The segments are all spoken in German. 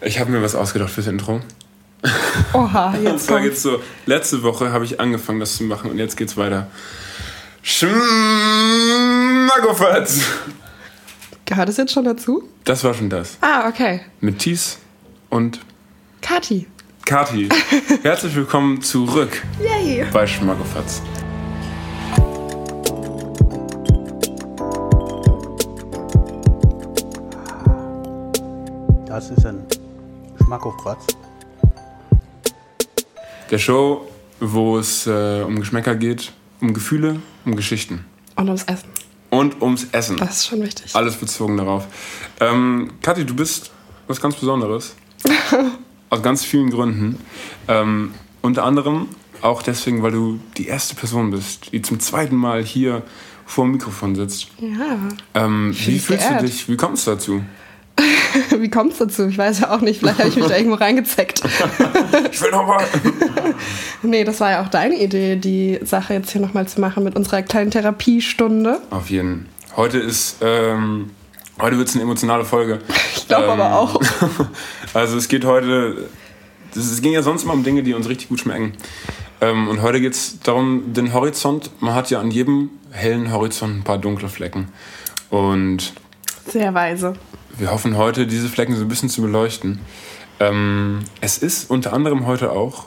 Ich habe mir was ausgedacht fürs Intro. Oha, Und jetzt zwar kommt's. geht's so, letzte Woche habe ich angefangen, das zu machen und jetzt geht's weiter. Schmackofatz! Gehört es jetzt schon dazu? Das war schon das. Ah, okay. Mit Thies und Kati. Kati. Herzlich willkommen zurück Yay. bei Schmackofatz. Das ist ein Schmackofatz. Der Show, wo es äh, um Geschmäcker geht, um Gefühle, um Geschichten. Und ums Essen. Und ums Essen. Das ist schon wichtig. Alles bezogen darauf. Ähm, Kathi, du bist was ganz Besonderes. Aus ganz vielen Gründen. Ähm, unter anderem auch deswegen, weil du die erste Person bist, die zum zweiten Mal hier vor dem Mikrofon sitzt. Ja. Ähm, wie fühlst geehrt. du dich? Wie kommst du dazu? Wie kommt es dazu? Ich weiß ja auch nicht. Vielleicht habe ich mich da irgendwo reingezeckt. Ich will noch mal. Nee, das war ja auch deine Idee, die Sache jetzt hier nochmal zu machen mit unserer kleinen Therapiestunde. Auf jeden. Heute ist, ähm, heute wird es eine emotionale Folge. Ich glaube aber auch. Also es geht heute, es ging ja sonst immer um Dinge, die uns richtig gut schmecken. Ähm, und heute geht es darum, den Horizont, man hat ja an jedem hellen Horizont ein paar dunkle Flecken. Und Sehr weise. Wir hoffen heute, diese Flecken so ein bisschen zu beleuchten. Ähm, es ist unter anderem heute auch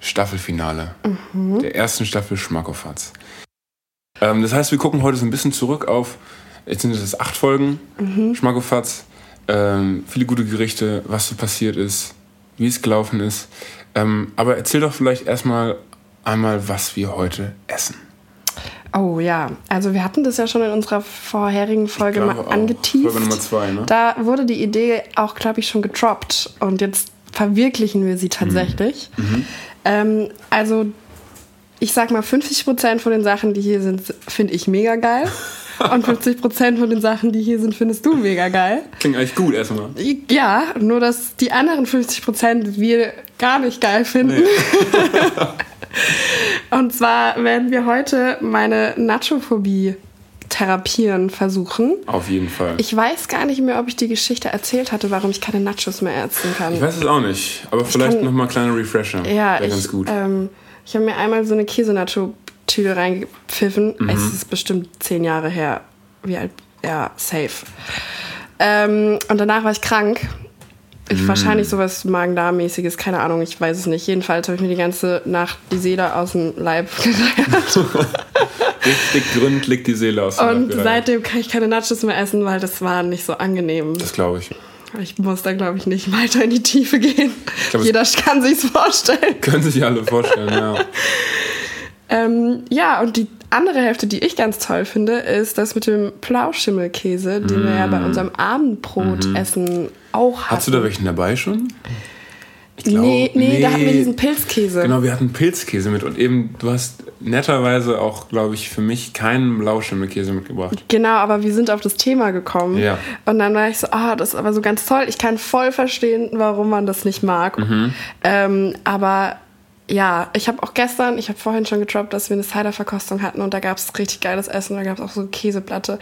Staffelfinale der ersten Staffel Schmackofatz. Ähm, das heißt, wir gucken heute so ein bisschen zurück auf, jetzt sind es acht Folgen, Schmackofatz, ähm, viele gute Gerichte, was so passiert ist, wie es gelaufen ist. Ähm, aber erzähl doch vielleicht erstmal einmal, was wir heute essen. Oh ja, also wir hatten das ja schon in unserer vorherigen Folge mal angeteased. Folge Nummer zwei, ne? Da wurde die Idee auch, glaube ich, schon gedroppt und jetzt verwirklichen wir sie tatsächlich. Mhm. Ähm, also ich sag mal, 50% von den Sachen, die hier sind, finde ich mega geil. Und 50% von den Sachen, die hier sind, findest du mega geil. Klingt eigentlich gut erstmal. Ja, nur dass die anderen 50% wir gar nicht geil finden. Und zwar werden wir heute meine Nachophobie therapieren versuchen. Auf jeden Fall. Ich weiß gar nicht mehr, ob ich die Geschichte erzählt hatte, warum ich keine Nachos mehr essen kann. Ich weiß es auch nicht, aber vielleicht kann- nochmal kleine Refresher. ja, Wäre ich, ganz gut. Ähm, ich habe mir einmal so eine Käsenacho-Tüte reingepfiffen. Mhm. Es ist bestimmt zehn Jahre her. Wie alt? Ja, safe. Ähm, und danach war ich krank. Ich, Mhm. Wahrscheinlich sowas Magen-Darm-mäßiges, keine Ahnung, ich weiß es nicht. Jedenfalls habe ich mir die ganze Nacht die Seele aus dem Leib gereiert. Richtig gründlich die Seele aus. dem Und Leib gereißt. seitdem kann ich keine Nachos mehr essen, weil das war nicht so angenehm. Das glaube ich. Ich muss da, glaube ich, nicht weiter in die Tiefe gehen. glaub, Jeder kann sich's vorstellen. Können sich alle vorstellen, ja. Ähm, ja, und die andere Hälfte, die ich ganz toll finde, ist das mit dem Plauschimmelkäse, den wir ja bei unserem Abendbrotessen auch hatten. Hast du da welchen dabei schon? Ich nee, nee, da hatten wir diesen Pilzkäse. Genau, wir hatten Pilzkäse mit und eben, du hast netterweise auch, glaube ich, für mich keinen Blauschimmelkäse mitgebracht. Genau, aber wir sind auf das Thema gekommen. Ja. Und dann war ich so, ah, das ist aber so ganz toll. Ich kann voll verstehen, warum man das nicht mag. Mhm. Ähm, aber ja, ich habe auch gestern, ich habe vorhin schon getroppt, dass wir eine Cider-Verkostung hatten und da gab es richtig geiles Essen. Da gab es auch so eine Käseplatte.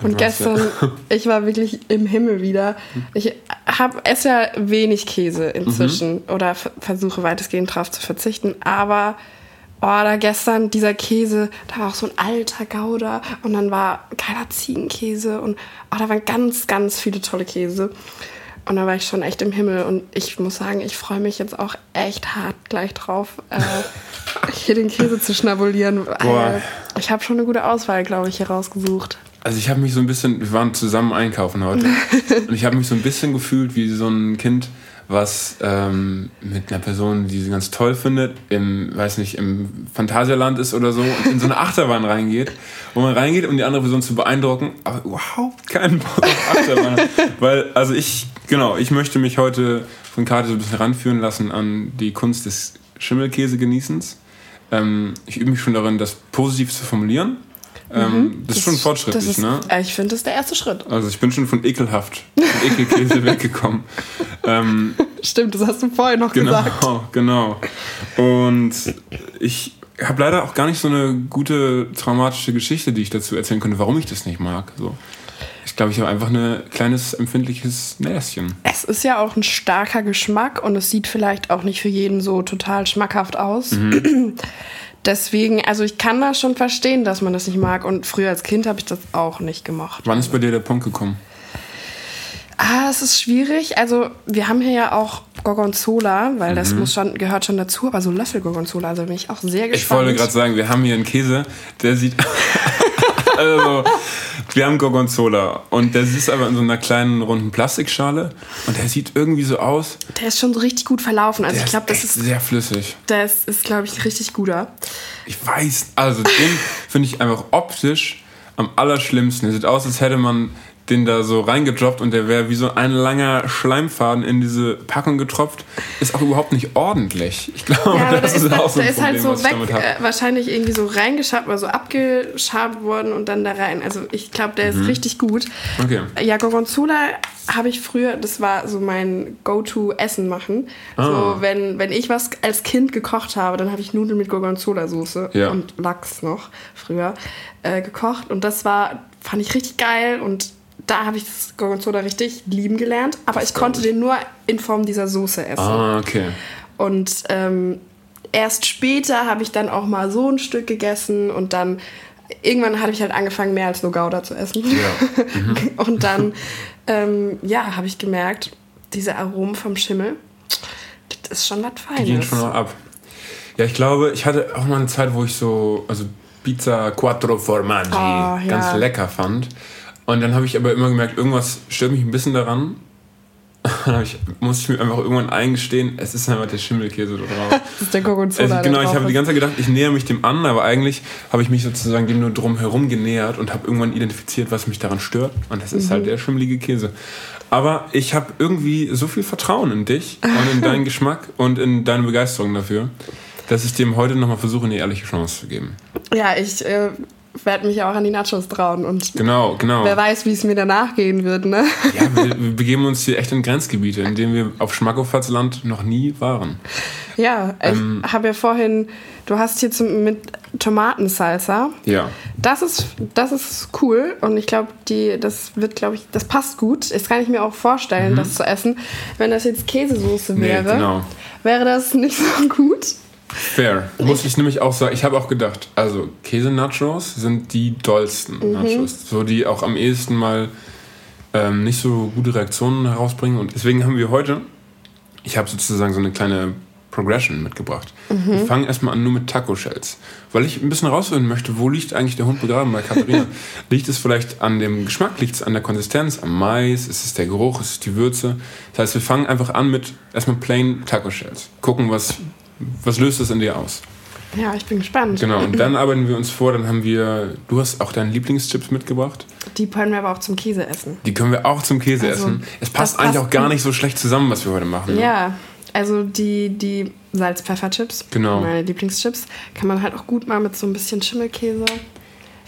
Und gestern, ja. ich war wirklich im Himmel wieder. Ich hab, esse ja wenig Käse inzwischen Mhm. oder versuche weitestgehend drauf zu verzichten. Aber Oh, da gestern dieser Käse, da war auch so ein alter Gouda und dann war keiner Ziegenkäse und oh, da waren ganz, ganz viele tolle Käse. Und da war ich schon echt im Himmel und ich muss sagen, ich freue mich jetzt auch echt hart gleich drauf, äh, hier den Käse zu schnabulieren. Boah. Ich habe schon eine gute Auswahl, glaube ich, hier rausgesucht. Also ich habe mich so ein bisschen, wir waren zusammen einkaufen heute und ich habe mich so ein bisschen gefühlt wie so ein Kind, was ähm, mit einer Person, die sie ganz toll findet, im, weiß nicht, im Phantasialand ist oder so und in so eine Achterbahn reingeht, wo man reingeht, um die andere Person zu beeindrucken, aber überhaupt keinen Bock auf Achterbahn. hat. Weil, also ich, genau, ich möchte mich heute von Karte so ein bisschen ranführen lassen an die Kunst des Schimmelkäse-Genießens. Ähm, ich übe mich schon darin, das positiv zu formulieren. Ähm, das, ist schon fortschrittlich, Mhm. das ist, ne? äh, Ich finde, das ist der erste Schritt. Also ich bin schon von ekelhaft, von Ekelkäse weggekommen. Ähm, Stimmt, das hast du vorhin noch genau, gesagt. genau. Und ich habe leider auch gar nicht so eine gute traumatische Geschichte, die ich dazu erzählen könnte, warum ich das nicht mag. So. Ich glaube, ich habe einfach ein kleines empfindliches Näschen. Es ist ja auch ein starker Geschmack und es sieht vielleicht auch nicht für jeden so total schmackhaft aus. Mhm. Deswegen, also ich kann das schon verstehen, dass man das nicht mag. Und früher als Kind habe ich das auch nicht gemocht. Wann ist bei dir der Punkt gekommen? Ah, es ist schwierig. Also wir haben hier ja auch Gorgonzola, weil Mhm. das muss schon, gehört schon dazu, aber so Löffel Gorgonzola, also bin ich auch sehr gespannt. Ich wollte gerade sagen, wir haben hier einen Käse, der sieht. also, wir haben Gorgonzola und der ist aber in so einer kleinen runden Plastikschale und der sieht irgendwie so aus. Der ist schon so richtig gut verlaufen. Also Der ich glaube, das ist, sehr flüssig. das ist, glaube ich, ein richtig guter. Ich weiß, also den finde ich einfach optisch am allerschlimmsten. Der sieht aus, als hätte man den da so reingedroppt und der wäre wie so ein langer Schleimfaden in diese Packung getropft. Ist auch überhaupt nicht ordentlich. Ich glaube, Ja, das der ist, ist auch so der ein ist halt Problem, so was ich weg, äh, wahrscheinlich irgendwie so reingeschabt oder so abgeschabt worden und dann da rein. Also ich glaube, der Mhm. ist richtig gut. Okay. Ja, Gorgonzola habe ich früher, das war so mein Go-To-Essen machen. Ah. So, wenn, wenn ich was als Kind gekocht habe, dann habe ich Nudeln mit Gorgonzola-Soße Ja. und Lachs noch früher äh, gekocht. Und das war, fand ich richtig geil und da habe ich das Gorgonzola richtig lieben gelernt. Aber ich konnte den nur in Form dieser Soße essen. Ah, okay. Und ähm, erst später habe ich dann auch mal so ein Stück gegessen und dann irgendwann habe ich halt angefangen, mehr als nur Gouda zu essen. Ja. und dann, ähm, ja, habe ich gemerkt, diese Aromen vom Schimmel, das ist schon was Die gehen Feines. schon noch ab. Ja, ich glaube, ich hatte auch mal eine Zeit, wo ich so, also Pizza Quattro Formaggi Oh, ja. ganz lecker fand. Und dann habe ich aber immer gemerkt, irgendwas stört mich ein bisschen daran. Dann ich, musste ich mir einfach irgendwann eingestehen, es ist einfach der Schimmelkäse da drauf. Das ist der Gorgonzola. Also, genau, ich habe die ganze Zeit gedacht, ich näher mich dem an, aber eigentlich habe ich mich sozusagen dem nur drum herum genähert und habe irgendwann identifiziert, was mich daran stört. Und das ist Mhm. halt der schimmelige Käse. Aber ich habe irgendwie so viel Vertrauen in dich und in deinen Geschmack und in deine Begeisterung dafür, dass ich dem heute nochmal versuche, eine ehrliche Chance zu geben. Ja, ich äh, werde mich auch an die Nachos trauen und Genau, genau. wer weiß, wie es mir danach gehen wird, ne? Ja, wir, wir begeben uns hier echt in Grenzgebiete, in denen wir auf Schmackofatzland noch nie waren. Ja, ich Ähm. habe ja vorhin, du hast hier zum, mit Tomatensalsa. Ja. Das ist, das ist cool und ich glaube, die, das wird, glaube ich, das passt gut. Das kann ich mir auch vorstellen, das zu essen. Wenn das jetzt Käsesoße Mhm. Nee, wäre, genau. wäre das nicht so gut. Fair. Muss ich nämlich auch sagen, ich habe auch gedacht, also Käse-Nachos sind die dollsten Mhm. Nachos. So die auch am ehesten mal ähm, nicht so gute Reaktionen herausbringen. Und deswegen haben wir heute, ich habe sozusagen so eine kleine Progression mitgebracht. Mhm. Wir fangen erstmal an nur mit Taco-Shells. Weil ich ein bisschen rausfinden möchte, wo liegt eigentlich der Hund begraben bei Katharina? liegt es vielleicht an dem Geschmack, liegt es an der Konsistenz, am Mais, ist es der Geruch, ist es die Würze? Das heißt, wir fangen einfach an mit erstmal plain Taco-Shells. Gucken, was, was löst das in dir aus? Ja, ich bin gespannt. Genau, und dann arbeiten wir uns vor, dann haben wir, du hast auch deine Lieblingschips mitgebracht. Die können wir aber auch zum Käse essen. Die können wir auch zum Käse Also, essen. Es passt das eigentlich passt auch gar nicht so schlecht zusammen, was wir heute machen. ne? Ja, also die, die Salz-Pfeffer-Chips, Genau. meine Lieblingschips, kann man halt auch gut mal mit so ein bisschen Schimmelkäse.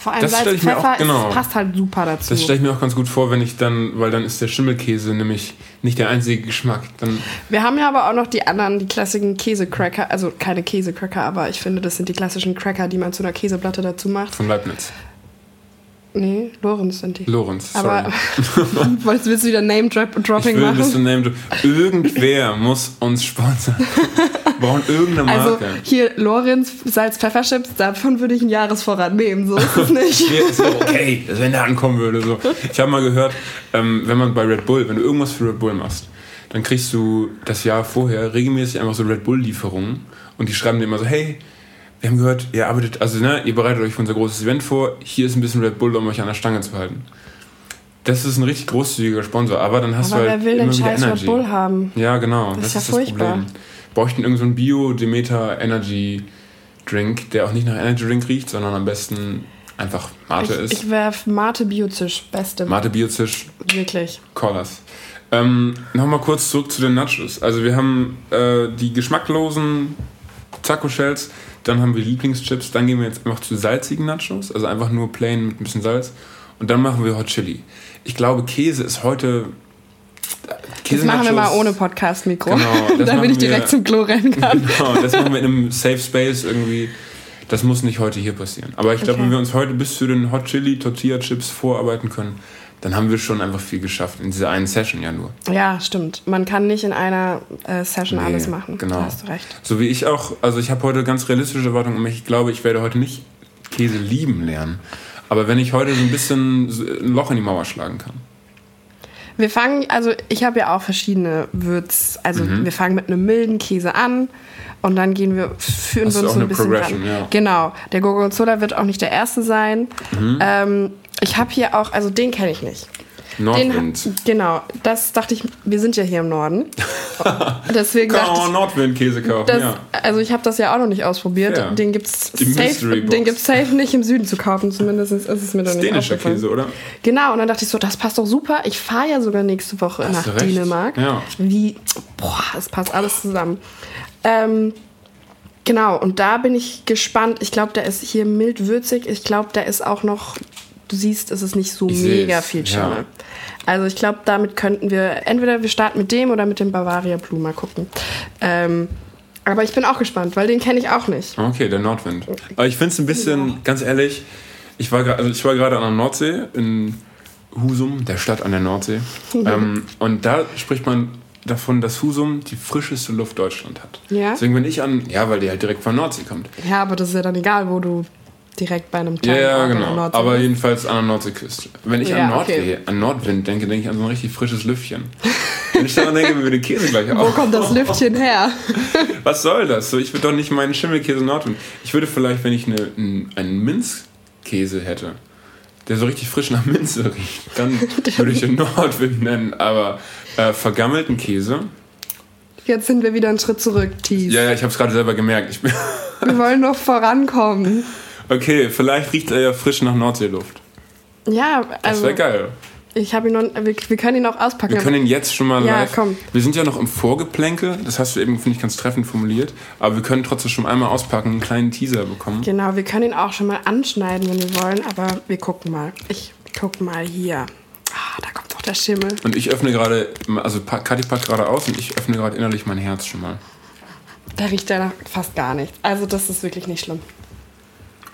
Vor allem Das ich mir auch- genau. ist- passt halt super dazu. Das stelle ich mir auch ganz gut vor, wenn ich dann, weil dann ist der Schimmelkäse nämlich nicht der einzige Geschmack. Dann, Wir haben ja aber auch noch die anderen, die klassischen Käsecracker, also keine Käsecracker, aber ich finde, das sind die klassischen Cracker, die man zu einer Käseplatte dazu macht. von Leibniz. Nee, Lorenz sind die. Lorenz, sorry. aber willst du wieder ich Name-Dropping machen? zum Name Irgendwer muss uns sponsern. Wir brauchen irgendeine Also Marke. hier Lorenz Salz-Pfeffer-Chips, davon würde ich einen Jahresvorrat nehmen, so ist es nicht. Mir ist so okay, wenn der ankommen würde. So. Ich habe mal gehört, ähm, wenn man bei Red Bull, wenn du irgendwas für Red Bull machst, dann kriegst du das Jahr vorher regelmäßig einfach so Red Bull-Lieferungen und die schreiben dir immer so, hey, wir haben gehört, ihr arbeitet, also ne, ihr bereitet euch für unser großes Event vor, hier ist ein bisschen Red Bull, um euch an der Stange zu halten. Das ist ein richtig großzügiger Sponsor, aber dann hast Aber du wer halt will immer denn wieder scheiß Energy. Red Bull haben? Ja, genau. Das Das, ist ja ist das furchtbar. Problem. Bräuchten irgendeinen so einen Bio-Demeter Energy Drink, der auch nicht nach Energy Drink riecht, sondern am besten einfach Mate Ich, ist. ich werf Mate Biozisch, beste. Mate Biozisch, Wirklich. Callers. Ähm, Nochmal kurz zurück zu den Nachos. Also wir haben äh, die geschmacklosen Taco Shells, dann haben wir Lieblingschips, dann gehen wir jetzt einfach zu salzigen Nachos, also einfach nur plain mit ein bisschen Salz. Und dann machen wir Hot Chili. Ich glaube, Käse ist heute. Das machen wir mal ohne Podcast-Mikro, Genau, damit ich machen wir- direkt zum Klo rennen kann. Genau, das machen wir in einem Safe Space irgendwie. Das muss nicht heute hier passieren. Aber ich glaube, Okay. wenn wir uns heute bis zu den Hot Chili Tortilla Chips vorarbeiten können, dann haben wir schon einfach viel geschafft. In dieser einen Session ja nur. Ja, stimmt. Man kann nicht in einer äh, Session Nee, alles machen. Genau. Da hast du recht. So wie ich auch, also ich habe heute ganz realistische Erwartungen, aber ich glaube, ich werde heute nicht Käse lieben lernen. Aber wenn ich heute so ein bisschen ein Loch in die Mauer schlagen kann. Wir fangen, also ich habe ja auch verschiedene Würz, also Mhm. wir fangen mit einem milden Käse an und dann gehen wir, führen wir uns auch so ein eine bisschen Progression, ran. ja. Genau, der Gorgonzola wird auch nicht der erste sein. Mhm. Ähm, ich habe hier auch, also den kenne ich nicht. Den, Nordwind. genau, das dachte ich, wir sind ja hier im Norden. Deswegen Kann auch Nordwind-Käse kaufen, das, ja. also ich habe das ja auch noch nicht ausprobiert. Ja. Den gibt's Die Mystery safe, den gibt's safe nicht im Süden zu kaufen. Zumindest ist es mir noch ist nicht dänischer. Käse, oder? Genau, und dann dachte ich so, das passt doch super. Ich fahre ja sogar nächste Woche Hast nach. Dänemark. Ja. Wie, boah, es passt alles zusammen. Ähm, genau, und da bin ich gespannt. Ich glaube, der ist hier mild würzig. Ich glaube, der ist auch noch, du siehst, es ist nicht so Ich mega seh's, viel ja. Schimmel. Also ich glaube, damit könnten wir, entweder wir starten mit dem oder mit dem Bavaria Blue, mal gucken. Ähm, aber ich bin auch gespannt, weil den kenne ich auch nicht. Okay, der Nordwind. Aber ich finde es ein bisschen, ganz ehrlich, ich war, also ich war gerade an der Nordsee in Husum, der Stadt an der Nordsee. ähm, und da spricht man davon, dass Husum die frischeste Luft Deutschland hat. Ja? Deswegen bin ich an, ja, weil die halt direkt von der Nordsee kommt. Ja, aber das ist ja dann egal, wo du direkt bei einem Ja, kleinen ja, der genau. Nordsee Aber jedenfalls an der Nordseeküste. Wenn ich Ja, an Nordweh, okay. an Nordwind denke, denke ich an so ein richtig frisches Lüftchen. Wenn ich daran denke, wie wir den Käse gleich Wo kommt das Lüftchen her? Was soll das? So, ich würde doch nicht meinen Schimmelkäse Nordwind. Ich würde vielleicht, wenn ich eine, einen, Minzkäse hätte, der so richtig frisch nach Minze riecht, dann würde ich den Nordwind nennen. Aber äh, vergammelten Käse, Jetzt sind wir wieder einen Schritt zurück, Thies. ja, ja, ich habe es gerade selber gemerkt. Wir wollen noch vorankommen. Okay, vielleicht riecht er ja frisch nach Nordseeluft. Ja, Das also wäre geil. ich habe ihn noch, wir, wir können ihn auch auspacken. Wir können ihn jetzt schon mal Ja, live. komm. Wir sind ja noch im Vorgeplänkel, das hast du eben, finde ich, ganz treffend formuliert. Aber wir können trotzdem schon einmal auspacken, einen kleinen Teaser bekommen. genau, wir können ihn auch schon mal anschneiden, wenn wir wollen, aber wir gucken mal. Ich guck mal hier. Ah, da kommt doch der Schimmel. Und ich öffne gerade, also Kathi packt gerade aus und ich öffne gerade innerlich mein Herz schon mal. Da riecht er fast gar nichts. Also das ist wirklich nicht schlimm.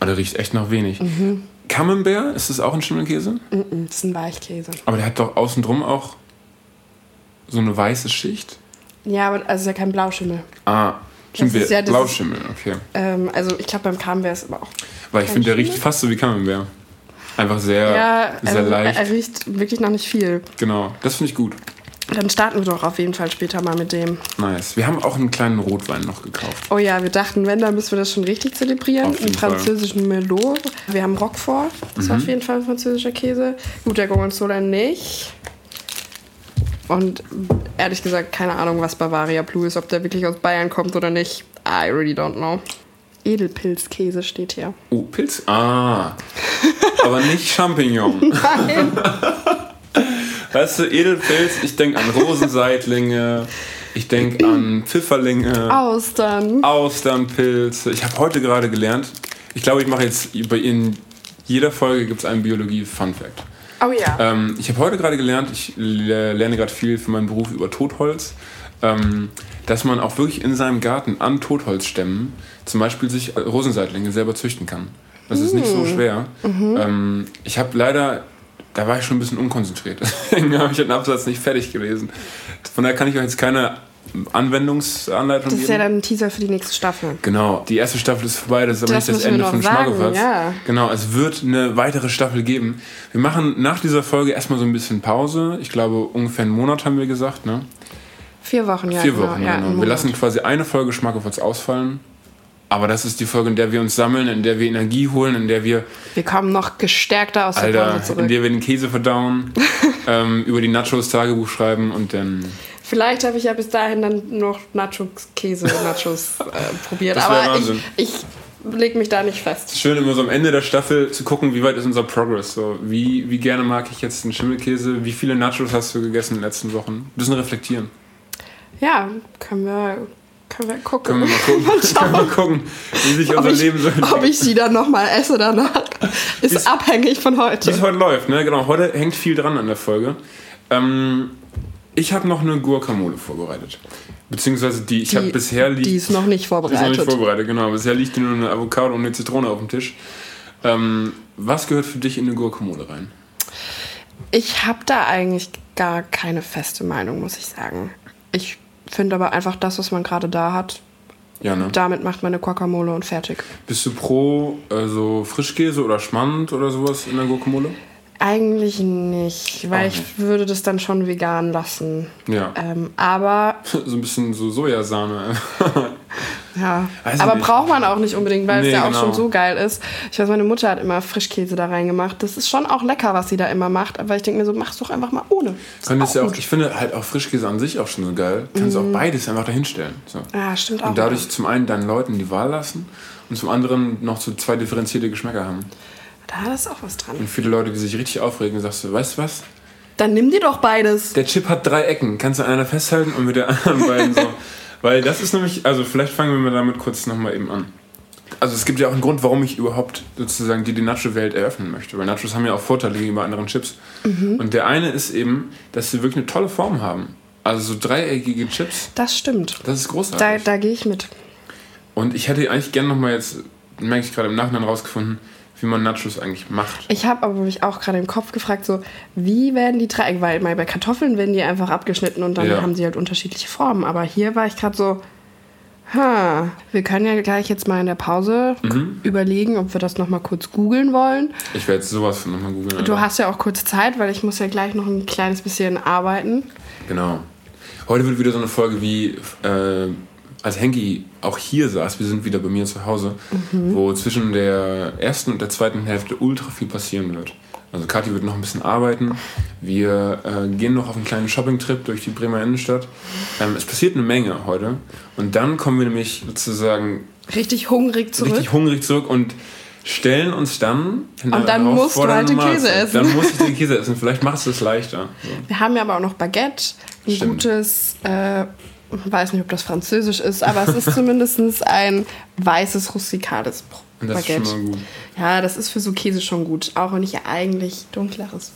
Aber der riecht echt nach wenig. Mhm. Camembert, ist das auch ein Schimmelkäse? Mm, Das ist ein Weichkäse. Aber der hat doch außen drum auch so eine weiße Schicht. Ja, aber also ist ja kein Blauschimmel. Ah, stimmt, ist ja Blauschimmel, okay. Ähm, also ich glaube beim Camembert ist aber auch. Weil ich finde, der riecht fast so wie Camembert. Einfach sehr, Ja, sehr also, leicht. er riecht wirklich noch nicht viel. genau, das finde ich gut. Dann starten wir doch auf jeden Fall später mal mit dem. Nice. Wir haben auch einen kleinen Rotwein noch gekauft. Oh ja, wir dachten, wenn, dann müssen wir das schon richtig zelebrieren. Einen französischen Merlot. Wir haben Roquefort. Das Mhm. ist auf jeden Fall ein französischer Käse. Gut, der Gorgonzola nicht. Und ehrlich gesagt, keine Ahnung, was Bavaria Blue ist. Ob der wirklich aus Bayern kommt oder nicht. I really don't know. Edelpilzkäse steht hier. Oh, Pilz? Ah. Aber nicht Champignon. Nein. Weißt du, Edelpilz, ich denke an Rosenseitlinge, ich denke an Pfifferlinge, Austern. Austernpilze. Ich habe heute gerade gelernt, ich glaube, ich mache jetzt bei in jeder Folge gibt es einen Biologie-Fun-Fact. Oh ja. Ähm, ich habe heute gerade gelernt, ich le- lerne gerade viel für meinen Beruf über Totholz, ähm, dass man auch wirklich in seinem Garten an Totholzstämmen zum Beispiel sich Rosenseitlinge selber züchten kann. Das ist nicht so schwer. Ähm, ich habe leider, da war ich schon ein bisschen unkonzentriert, deswegen habe ich den Absatz nicht fertig gelesen. Von daher kann ich euch jetzt keine Anwendungsanleitung Das ist geben. ja dann ein Teaser für die nächste Staffel. Genau, die erste Staffel ist vorbei, das ist aber Das nicht das Ende von Schmackofatz. ja. Genau, es wird eine weitere Staffel geben. Wir machen nach dieser Folge erstmal so ein bisschen Pause. Ich glaube, ungefähr einen Monat haben wir gesagt, ne? Vier Wochen, ja. Vier genau. Wochen, ja, genau. einen Wir lassen quasi eine Folge Schmackofatz ausfallen. Aber das ist die Folge, in der wir uns sammeln, in der wir Energie holen, in der wir, Wir kommen noch gestärkter aus der Pause Alter, in zurück. der wir den Käse verdauen, ähm, über die Nachos Tagebuch schreiben und dann. Vielleicht habe ich ja bis dahin dann noch Nachos, Käse, Nachos äh, probiert. Das Aber ich, Wahnsinn. ich lege mich da nicht fest. Schön immer so am Ende der Staffel zu gucken, wie weit ist unser Progress. So, wie, wie gerne mag ich jetzt den Schimmelkäse? Wie viele Nachos hast du gegessen in den letzten Wochen? Ein bisschen reflektieren. Ja, können wir, können wir gucken. Können wir mal gucken, können wir mal gucken wie sich unser ich, Leben so ob ich sie dann nochmal esse danach, ist Wie's- abhängig von Wie es heute. heute läuft, ne? Genau, heute hängt viel dran an der Folge. Ähm, ich habe noch eine Guacamole vorbereitet. Beziehungsweise die, ich habe bisher liegt. die ist noch nicht Die ist noch nicht vorbereitet. vorbereitet, genau. Bisher liegt nur eine Avocado und eine Zitrone auf dem Tisch. Ähm, was gehört für dich in eine Guacamole rein? Ich habe da eigentlich gar keine feste Meinung, muss ich sagen. Ich finde aber einfach das, was man gerade da hat, Ja, ne? damit macht man eine Guacamole und fertig. Bist du pro also Frischkäse oder Schmand oder sowas in der Guacamole? Eigentlich nicht, weil Auch ich würde das dann schon vegan lassen. Ja. Ähm, aber So ein bisschen so Sojasahne. Ja, Weiß aber braucht man auch nicht unbedingt, weil Nee, es ja auch genau. schon so geil ist. Ich weiß, meine Mutter hat immer Frischkäse da reingemacht. Das ist schon auch lecker, was sie da immer macht. Aber ich denke mir so, mach's doch einfach mal ohne. Könntest ja auch, ich finde halt auch Frischkäse an sich auch schon so geil. Kannst auch beides einfach dahinstellen. So. Ja, stimmt auch. Und dadurch zum einen deinen Leuten die Wahl lassen und zum anderen noch so zwei differenzierte Geschmäcker haben. Da ist auch was dran. Und viele Leute, die sich richtig aufregen, sagst du, weißt du was? Dann nimm dir doch beides. Der Chip hat drei Ecken. Kannst du an einer festhalten und mit der anderen beiden so. Weil das ist nämlich, also vielleicht fangen wir mal damit kurz nochmal eben an. Also es gibt ja auch einen Grund, warum ich überhaupt sozusagen die, die Nacho-Welt eröffnen möchte. Weil Nachos haben ja auch Vorteile gegenüber anderen Chips. Und der eine ist eben, dass sie wirklich eine tolle Form haben. Also so dreieckige Chips, Das stimmt. das ist Da, großartig. da gehe ich mit. Und ich hätte eigentlich gerne nochmal jetzt, merke ich gerade im Nachhinein rausgefunden, wie man Nachos eigentlich macht. Ich habe aber mich auch gerade im Kopf gefragt, so, wie werden die Dreiecke? Weil mal bei Kartoffeln werden die einfach abgeschnitten und dann Ja. haben sie halt unterschiedliche Formen. Aber hier war ich gerade so, ha, wir können ja gleich jetzt mal in der Pause Mhm. überlegen, ob wir das nochmal kurz googeln wollen. Ich werde jetzt sowas von nochmal googeln. Du hast ja auch kurz Zeit, weil ich muss ja gleich noch ein kleines bisschen arbeiten. Genau. Heute wird wieder so eine Folge wie, äh, als Henki auch hier saß, wir sind wieder bei mir zu Hause, wo zwischen der ersten und der zweiten Hälfte ultra viel passieren wird. Also Kathi wird noch ein bisschen arbeiten. Wir äh, gehen noch auf einen kleinen Shopping-Trip durch die Bremer Innenstadt. Ähm, es passiert eine Menge heute. Und dann kommen wir nämlich sozusagen Richtig hungrig zurück. richtig hungrig zurück und stellen uns dann Und dann musst du halt den Käse Mahlzeit. essen. Dann muss ich den Käse essen. Vielleicht machst du es leichter. So. Wir haben ja aber auch noch Baguette, ein Stimmt. gutes, äh, weiß nicht, ob das französisch ist, aber es ist zumindest ein weißes, rustikales Und das Baguette. ist schon mal gut. Ja, das ist für so Käse schon gut, auch wenn ich ja eigentlich dunkleres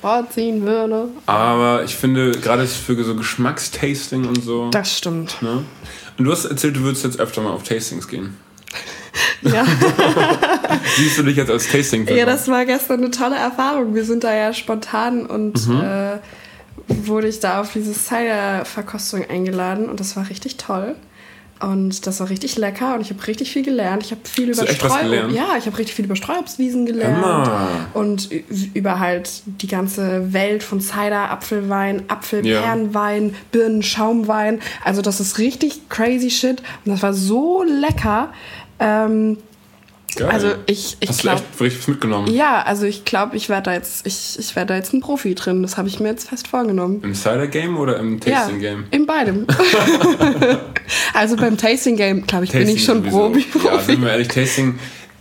vorziehen würde. Aber ich finde, gerade für so Geschmackstasting und so. Das stimmt. Ne? Und du hast erzählt, du würdest jetzt öfter mal auf Tastings gehen. Ja. Siehst du dich jetzt als tasting ja, das war gestern eine tolle Erfahrung. Wir sind da ja spontan und Mhm. äh, wurde ich da auf diese Cider-Verkostung eingeladen und das war richtig toll. Und das war richtig lecker und ich habe richtig viel gelernt. Ich habe viel über du echt was Streu gelernt? Ja, ich habe richtig viel über Streuobstwiesen gelernt. Hammer. Und über halt die ganze Welt von Cider, Apfelwein, Apfelbeerenwein, Birnen, Schaumwein. Also das ist richtig crazy shit. Und das war so lecker. Ähm, Geil. also ich, ich Hast glaube. du echt mitgenommen? Ja, also ich glaube, ich werde da jetzt, ich, ich werde da jetzt ein Profi drin. Das habe ich mir jetzt fest vorgenommen. Im Cider-Game oder im Tasting-Game? Ja, in beidem. also beim Tasting Game, glaube ich, bin ich schon sowieso. Profi. Ja, sind wir ehrlich, Tasting,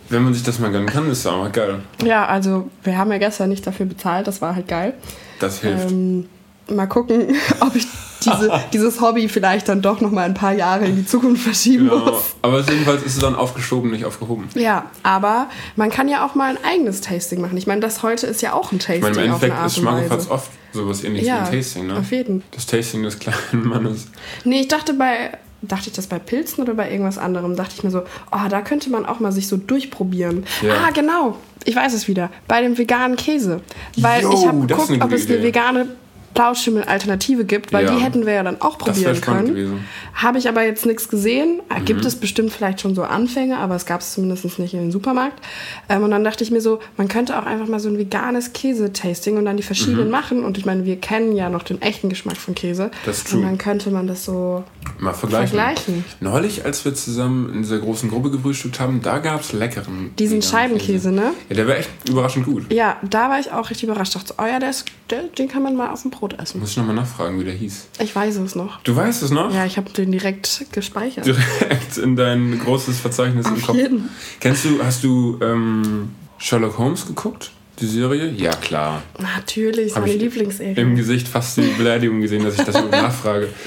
wenn man sich das mal gönnen kann, ist auch mal geil. Ja, also wir haben ja gestern nicht dafür bezahlt, das war halt geil. Das hilft. Ähm, mal gucken, ob ich diese, dieses Hobby vielleicht dann doch noch mal ein paar Jahre in die Zukunft verschieben genau. muss. Aber jedenfalls ist es dann aufgeschoben, nicht aufgehoben. Ja, aber man kann ja auch mal ein eigenes Tasting machen. Ich meine, das heute ist ja auch ein Tasting Ich meine, im Endeffekt ist Weise. oft sowas ähnliches Ja, wie ein Tasting, ne? auf jeden. Das Tasting des kleinen Mannes. Nee, ich dachte bei, dachte ich das bei Pilzen oder bei irgendwas anderem, dachte ich mir so, oh, da könnte man auch mal sich so durchprobieren. Ja. Ah, genau, ich weiß es wieder, bei dem veganen Käse. Weil Yo, ich habe geguckt, ob es eine Idee. vegane Blauschimmel-Alternative gibt, weil Ja. die hätten wir ja dann auch probieren können. Mhm. Habe ich aber jetzt nichts gesehen. Ah, Gibt es bestimmt vielleicht schon so Anfänge, aber es gab es zumindest nicht in den Supermarkt. Ähm, und dann dachte ich mir so, man könnte auch einfach mal so ein veganes Käse-Tasting und dann die verschiedenen machen. Und ich meine, wir kennen ja noch den echten Geschmack von Käse. Mhm. Das ist true. Und dann könnte man das so Mal vergleichen. Vergleichen. Neulich, als wir zusammen in dieser großen Gruppe gefrühstückt haben, da gab es leckeren. Diesen Scheibenkäse, ne? Ja, der war echt überraschend gut. Ja, da war ich auch richtig überrascht. Ich dachte, oh ja, der ist, der, den kann man mal auf dem Brot essen. Muss ich nochmal nachfragen, wie der hieß. Ich weiß es noch. Du weißt es noch? Ja, ich habe den direkt gespeichert. Direkt in dein großes Verzeichnis im Auf Kopf. jeden. Kennst du, hast du ähm, Sherlock Holmes geguckt? Die Serie? Ja, klar. Natürlich, meine Lieblingsserie. Im Gesicht fast die Beleidigung gesehen, dass ich das nachfrage.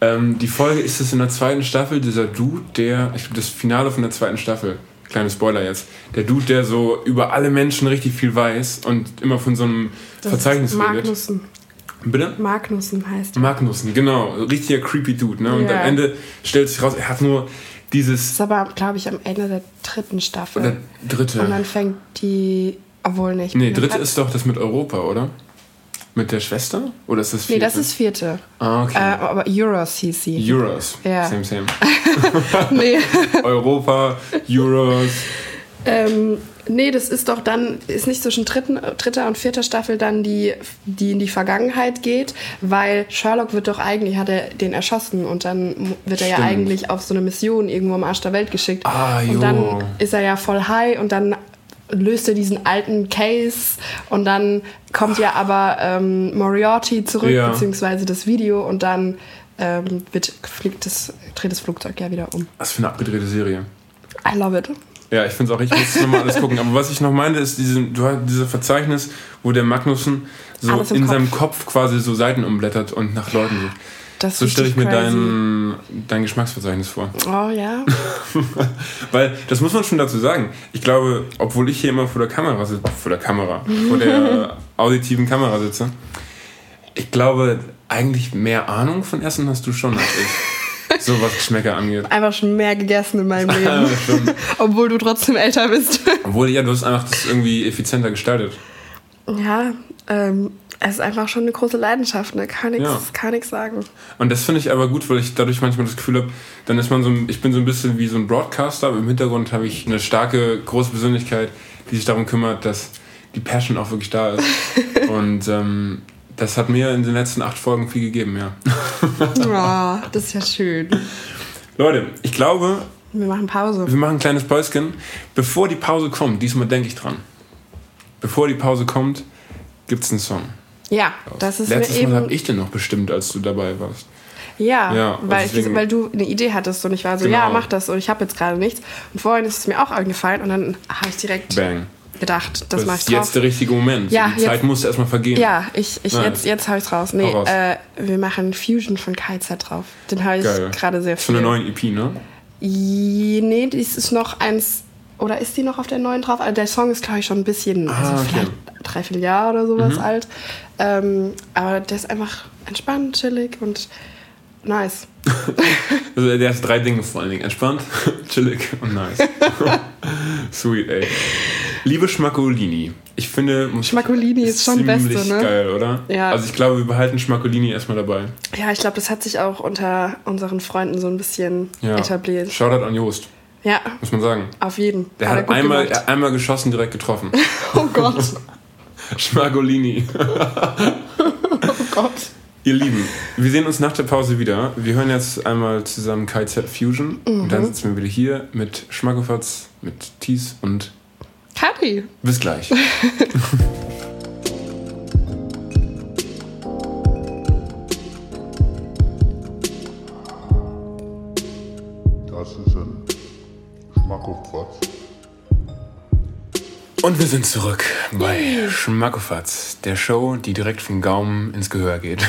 Ähm, die Folge ist es in der zweiten Staffel, dieser Dude, der, ich glaube, das Finale von der zweiten Staffel, kleine Spoiler jetzt, der Dude, der so über alle Menschen richtig viel weiß und immer von so einem Das Verzeichnis redet. Magnussen. Bitte? Magnussen heißt er. Magnussen, genau. Richtiger creepy Dude, ne? Und Ja. am Ende stellt sich raus, er hat nur dieses, Das ist aber, glaube ich, am Ende der dritten Staffel. oder dritte. Und dann fängt die, obwohl nicht. Nee, dritte ist doch das mit Europa, oder? Mit der Schwester? Oder ist das Nee, vierte? das ist vierte. Ah, okay. Äh, aber Euros hieß sie. Euros. Ja. Same, same. nee. Europa, Euros. Ähm, nee, das ist doch dann, ist nicht zwischen dritten, dritter und vierter Staffel dann die, die in die Vergangenheit geht, weil Sherlock wird doch eigentlich, hat er den erschossen und dann wird er ja Stimmt. eigentlich auf so eine Mission irgendwo am Arsch der Welt geschickt. Ah, jo. und dann ist er ja voll high und dann löst er diesen alten Case und dann kommt ja aber ähm, Moriarty zurück, Ja. beziehungsweise das Video und dann ähm, wird, fliegt das, dreht das Flugzeug ja wieder um. Was für eine abgedrehte Serie. I love it. Ja, ich finde es auch, ich muss nochmal alles gucken. Aber was ich noch meinte, ist diese, du hast dieses Verzeichnis, wo der Magnussen so in Kopf. seinem Kopf quasi so Seiten umblättert und nach Leuten sucht. Das So stelle ich mir crazy. dein, dein Geschmacksverzeichnis vor. Oh ja. Weil, das muss man schon dazu sagen. Ich glaube, obwohl ich hier immer vor der Kamera sitze, vor der Kamera, vor der auditiven Kamera sitze, ich glaube, eigentlich mehr Ahnung von Essen hast du schon als ich. So was Geschmäcker angeht. Einfach schon mehr gegessen in meinem Leben. Obwohl du trotzdem älter bist. Obwohl, ja, du hast einfach das irgendwie effizienter gestaltet. ja, ähm, es ist einfach schon eine große Leidenschaft, ne? Kann nichts Ja. kann nix sagen. Und das finde ich aber gut, weil ich dadurch manchmal das Gefühl habe, dann ist man so, ein- ich bin so ein bisschen wie so ein Broadcaster, aber im Hintergrund habe ich eine starke, große Persönlichkeit, die sich darum kümmert, dass die Passion auch wirklich da ist. Und ähm, das hat mir in den letzten acht Folgen viel gegeben, ja. Oh, das ist ja schön. Leute, ich glaube, Wir machen Pause. wir machen ein kleines Päuschen. Bevor die Pause kommt, diesmal denke ich dran. Bevor die Pause kommt, gibt es einen Song. Ja, das ist Letztes mir Mal habe ich den noch bestimmt, als du dabei warst. Ja, Ja, weil, ich, weil du eine Idee hattest und ich war so, Genau. ja, mach das und ich habe jetzt gerade nichts. Und vorhin ist es mir auch eingefallen und dann habe ich direkt Bang. Gedacht, das, mach ich ist drauf. jetzt der richtige Moment. Ja, die Zeit jetzt- muss erstmal vergehen. ja, ich, ich jetzt, jetzt habe ich raus. Nee, raus. äh, wir machen Fusion von KZ drauf. Den habe ich gerade sehr Von viel. der neuen EP, ne? I- Nee, dies ist noch eins. Oder ist die noch auf der neuen drauf? Also der Song ist, glaube ich, schon ein bisschen, also Ah, okay. Mhm. vielleicht drei, vier Jahre oder sowas alt. Ähm, aber der ist einfach entspannt, chillig und nice. Also der ist drei Dinge vor allen Dingen. Entspannt, chillig und nice. Sweet, ey. Liebe Schmackolini, ich finde... Schmackolini ist schon ziemlich Beste, ne? geil, oder? Ja. Also ich glaube, wir behalten Schmackolini erstmal dabei. Ja, ich glaube, das hat sich auch unter unseren Freunden so ein bisschen Ja. etabliert. Shoutout an Jost, Ja, muss man sagen. auf jeden. Der er hat gut einmal, gemacht. er hat einmal geschossen, direkt getroffen. Oh Gott, Schmackolini. oh Gott. Ihr Lieben, wir sehen uns nach der Pause wieder. Wir hören jetzt einmal zusammen KZ Fusion. Und Mhm. dann sitzen wir wieder hier mit Schmackofatz, mit Thies und Kathi. bis gleich. Das ist ein Schmackofatz. Und wir sind zurück bei Schmackofatz, der Show, die direkt vom Gaumen ins Gehör geht.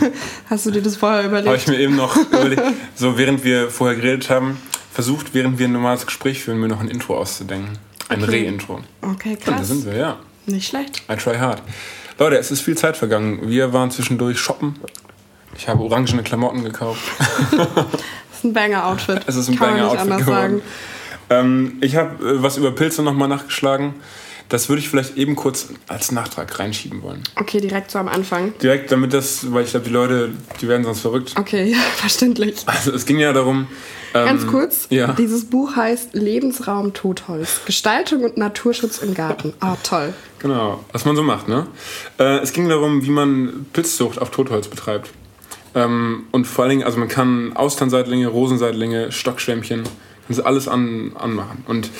Hast du dir das vorher Habe überlegt? ich mir eben noch überlegt, so während wir vorher geredet haben, versucht, während wir ein normales Gespräch führen, mir noch ein Intro auszudenken. Ein Okay. Re-Intro. Okay, Und da krass. sind wir, ja. Nicht schlecht. I try hard. Leute, es ist viel Zeit vergangen. Wir waren zwischendurch shoppen. Ich habe orangene Klamotten gekauft. Das ist ein Banger-Outfit. Es ist ein Banger-Outfit anders geworden. sagen. Ähm, ich habe äh, was über Pilze nochmal nachgeschlagen. Das würde ich vielleicht eben kurz als Nachtrag reinschieben wollen. Okay, direkt so am Anfang. Direkt, damit das, weil ich glaube, die Leute, die werden sonst verrückt. Okay, ja, verständlich. Also es ging ja darum. Ähm, Ganz kurz, Ja. dieses Buch heißt Lebensraum Totholz. Gestaltung und Naturschutz im Garten. Ah, toll. Genau, was man so macht, ne? Äh, es ging darum, wie man Pilzzucht auf Totholz betreibt. Ähm, und vor allen Dingen, also man kann Austernseitlinge, Rosenseitlinge, Stockschwämmchen, kann alles an, anmachen. Und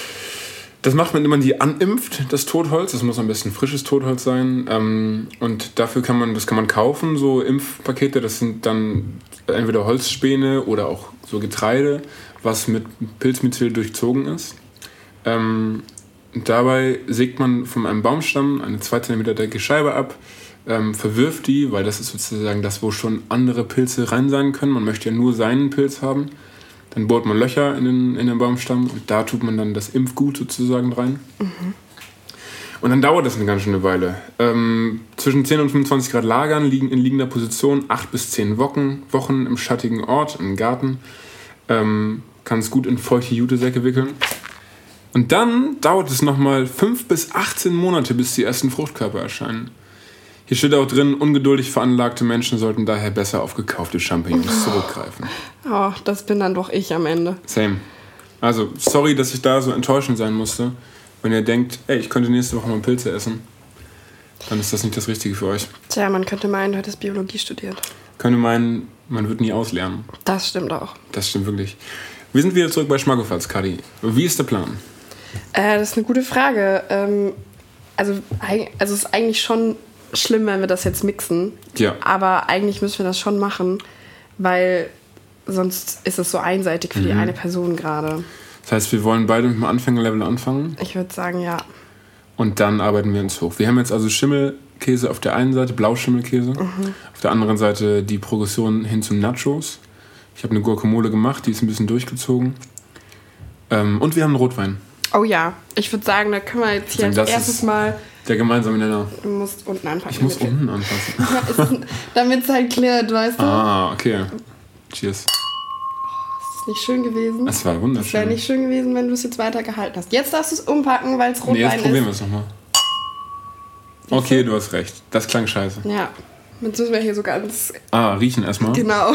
das macht man, indem man die animpft, das Totholz. Das muss am besten frisches Totholz sein. Ähm, und dafür kann man, das kann man kaufen, so Impfpakete. Das sind dann entweder Holzspäne oder auch so Getreide, was mit Pilzmyzel durchzogen ist. Ähm, dabei sägt man von einem Baumstamm eine 2 cm dicke Scheibe ab, ähm, verwirft die, weil das ist sozusagen das, wo schon andere Pilze rein sein können. Man möchte ja nur seinen Pilz haben. Dann bohrt man Löcher in den, in den Baumstamm und da tut man dann das Impfgut sozusagen rein. Und dann dauert das eine ganz schöne Weile. Ähm, zwischen 10 und 25 Grad lagern, liegen in liegender Position, 8 bis 10 Wochen, Wochen im schattigen Ort, im Garten. Ähm, kann es gut in feuchte Jutesäcke wickeln. Und dann dauert es nochmal 5 bis 18 Monate, bis die ersten Fruchtkörper erscheinen. Hier steht auch drin, ungeduldig veranlagte Menschen sollten daher besser auf gekaufte Champignons zurückgreifen. Oh, das bin dann doch ich am Ende. Same. Also, sorry, dass ich da so enttäuschend sein musste. Wenn ihr denkt, ey, ich könnte nächste Woche mal Pilze essen, dann ist das nicht das Richtige für euch. Tja, man könnte meinen, du hättest Biologie studiert. Könnte meinen, man wird nie auslernen. Das stimmt auch. Das stimmt wirklich. Wir sind wieder zurück bei Schmackofatz, Kadi. Wie ist der Plan? Äh, das ist eine gute Frage. Ähm, also, also es ist eigentlich schon schlimm, wenn wir das jetzt mixen. Ja. Aber eigentlich müssen wir das schon machen, weil sonst ist es so einseitig für die Mhm. eine Person gerade. Das heißt, wir wollen beide mit dem Anfängerlevel anfangen Ich würde sagen, ja. und dann arbeiten wir uns hoch. Wir haben jetzt also Schimmelkäse auf der einen Seite, Blauschimmelkäse. Auf der anderen Seite die Progression hin zu Nachos. Ich habe eine Guacamole gemacht, die ist ein bisschen durchgezogen. Ähm, und wir haben einen Rotwein. Oh ja, ich würde sagen, da können wir jetzt hier als das erstes mal. Der gemeinsame Nenner. Du musst unten anpacken. Ich muss unten anpassen. Damit es halt klärt, weißt du? Ah, okay. Cheers. Ist das nicht schön gewesen? Das war Das wäre wunderschön. nicht schön gewesen, wenn du es jetzt weiter gehalten hast. Jetzt darfst du es umpacken, weil es Nee, jetzt Rotwein probieren wir ist. es nochmal. Okay, du hast recht. Das klang scheiße. Ja, jetzt müssen wir hier so ganz Ah, riechen erstmal. Genau.